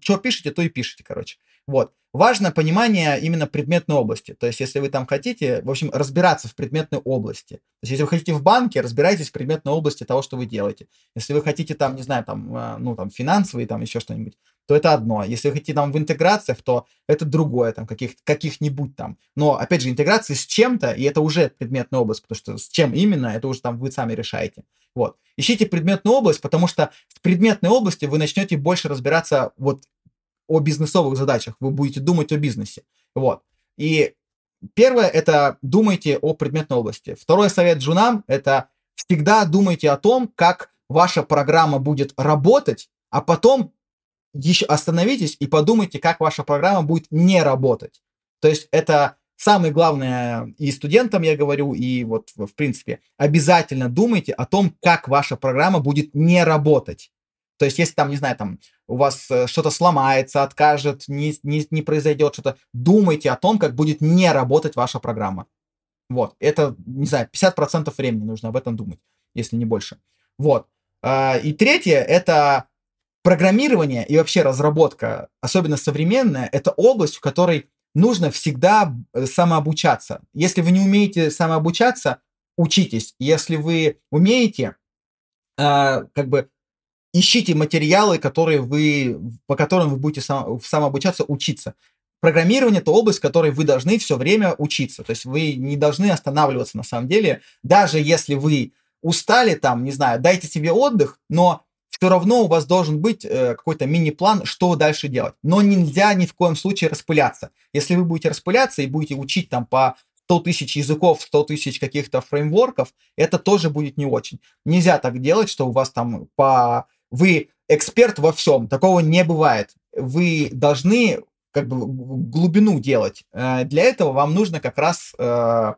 S1: что пишете, то и пишете, короче. Вот. Важно понимание именно предметной области. То есть, если вы там хотите, в общем, разбираться в предметной области. То есть, если вы хотите в банке, разбирайтесь в предметной области того, что вы делаете. Если вы хотите там, не знаю, там, э, ну, там, финансовые, там, еще что-нибудь, то это одно. Если вы хотите там в интеграциях, то это другое, там, каких, каких-нибудь там. Но, опять же, интеграции с чем-то, и это уже предметная область, потому что с чем именно, это уже там вы сами решаете. Вот. Ищите предметную область, потому что в предметной области вы начнете больше разбираться вот о бизнесовых задачах, вы будете думать о бизнесе. Вот. И первое – это думайте о предметной области. Второй совет джунам – это всегда думайте о том, как ваша программа будет работать, а потом еще остановитесь и подумайте, как ваша программа будет не работать. То есть это самое главное и студентам я говорю, и вот в принципе, обязательно думайте о том, как ваша программа будет не работать. То есть, если там, не знаю, там у вас э, что-то сломается, откажет, не, не, не произойдет что-то, думайте о том, как будет не работать ваша программа. Вот, это, не знаю, 50% времени нужно об этом думать, если не больше. Вот. А, и третье, это программирование и вообще разработка, особенно современная, это область, в которой нужно всегда э, самообучаться. Если вы не умеете самообучаться, учитесь. Если вы умеете, э, как бы ищите материалы, которые вы, по которым вы будете сам, самообучаться, учиться. Программирование – это область, в которой вы должны все время учиться. То есть вы не должны останавливаться на самом деле. Даже если вы устали там, не знаю, дайте себе отдых, но все равно у вас должен быть э, какой-то мини-план, что дальше делать. Но нельзя ни в коем случае распыляться. Если вы будете распыляться и будете учить там по 100 тысяч языков, 100 тысяч каких-то фреймворков, это тоже будет не очень. Нельзя так делать, что у вас там по вы эксперт во всем, такого не бывает. Вы должны как бы глубину делать. Э, для этого вам нужно как раз э,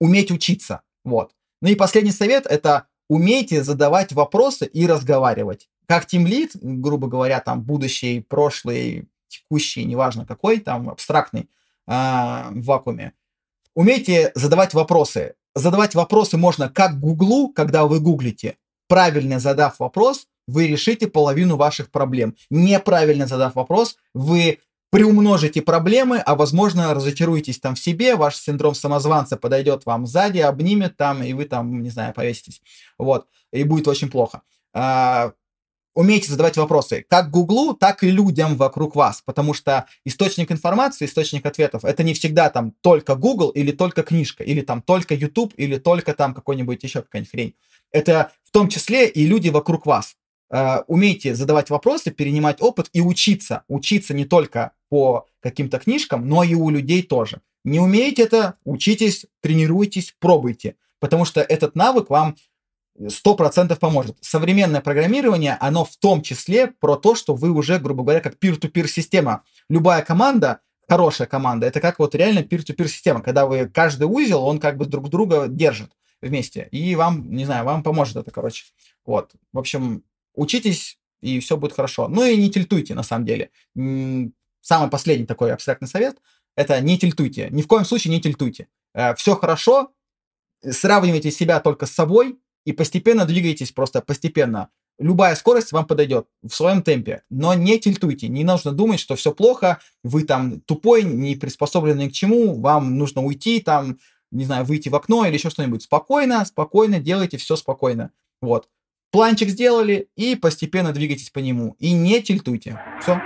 S1: уметь учиться. Вот. Ну и последний совет – это умейте задавать вопросы и разговаривать. Как тимлид, грубо говоря, там будущий, прошлый, текущий, неважно какой, там абстрактный э, в вакууме, умейте задавать вопросы. Задавать вопросы можно как Гуглу, когда вы гуглите, правильно задав вопрос, вы решите половину ваших проблем. Неправильно задав вопрос, вы приумножите проблемы, а возможно разочаруетесь там в себе, ваш синдром самозванца подойдет вам сзади, обнимет там, и вы там, не знаю, повеситесь. Вот, и будет очень плохо. А, умейте задавать вопросы как Гуглу, так и людям вокруг вас, потому что источник информации, источник ответов, это не всегда там только Google или только книжка, или там только YouTube, или только там какой-нибудь еще какая-нибудь хрень. Это в том числе и люди вокруг вас. Uh, умейте задавать вопросы, перенимать опыт и учиться. Учиться не только по каким-то книжкам, но и у людей тоже. Не умеете это, учитесь, тренируйтесь, пробуйте, потому что этот навык вам 100% поможет. Современное программирование, оно в том числе про то, что вы уже, грубо говоря, как peer-to-peer система. Любая команда, хорошая команда, это как вот реально peer-to-peer система, когда вы каждый узел, он как бы друг друга держит вместе. И вам, не знаю, вам поможет это, короче. Вот. В общем, учитесь, и все будет хорошо. Ну и не тильтуйте, на самом деле. Самый последний такой абстрактный совет – это не тильтуйте. Ни в коем случае не тильтуйте. Э, все хорошо, сравнивайте себя только с собой и постепенно двигайтесь просто постепенно. Любая скорость вам подойдет в своем темпе, но не тильтуйте, не нужно думать, что все плохо, вы там тупой, не приспособленный к чему, вам нужно уйти, там, не знаю, выйти в окно или еще что-нибудь. Спокойно, спокойно, делайте все спокойно. Вот. Планчик сделали и постепенно двигайтесь по нему. И не тильтуйте. Все.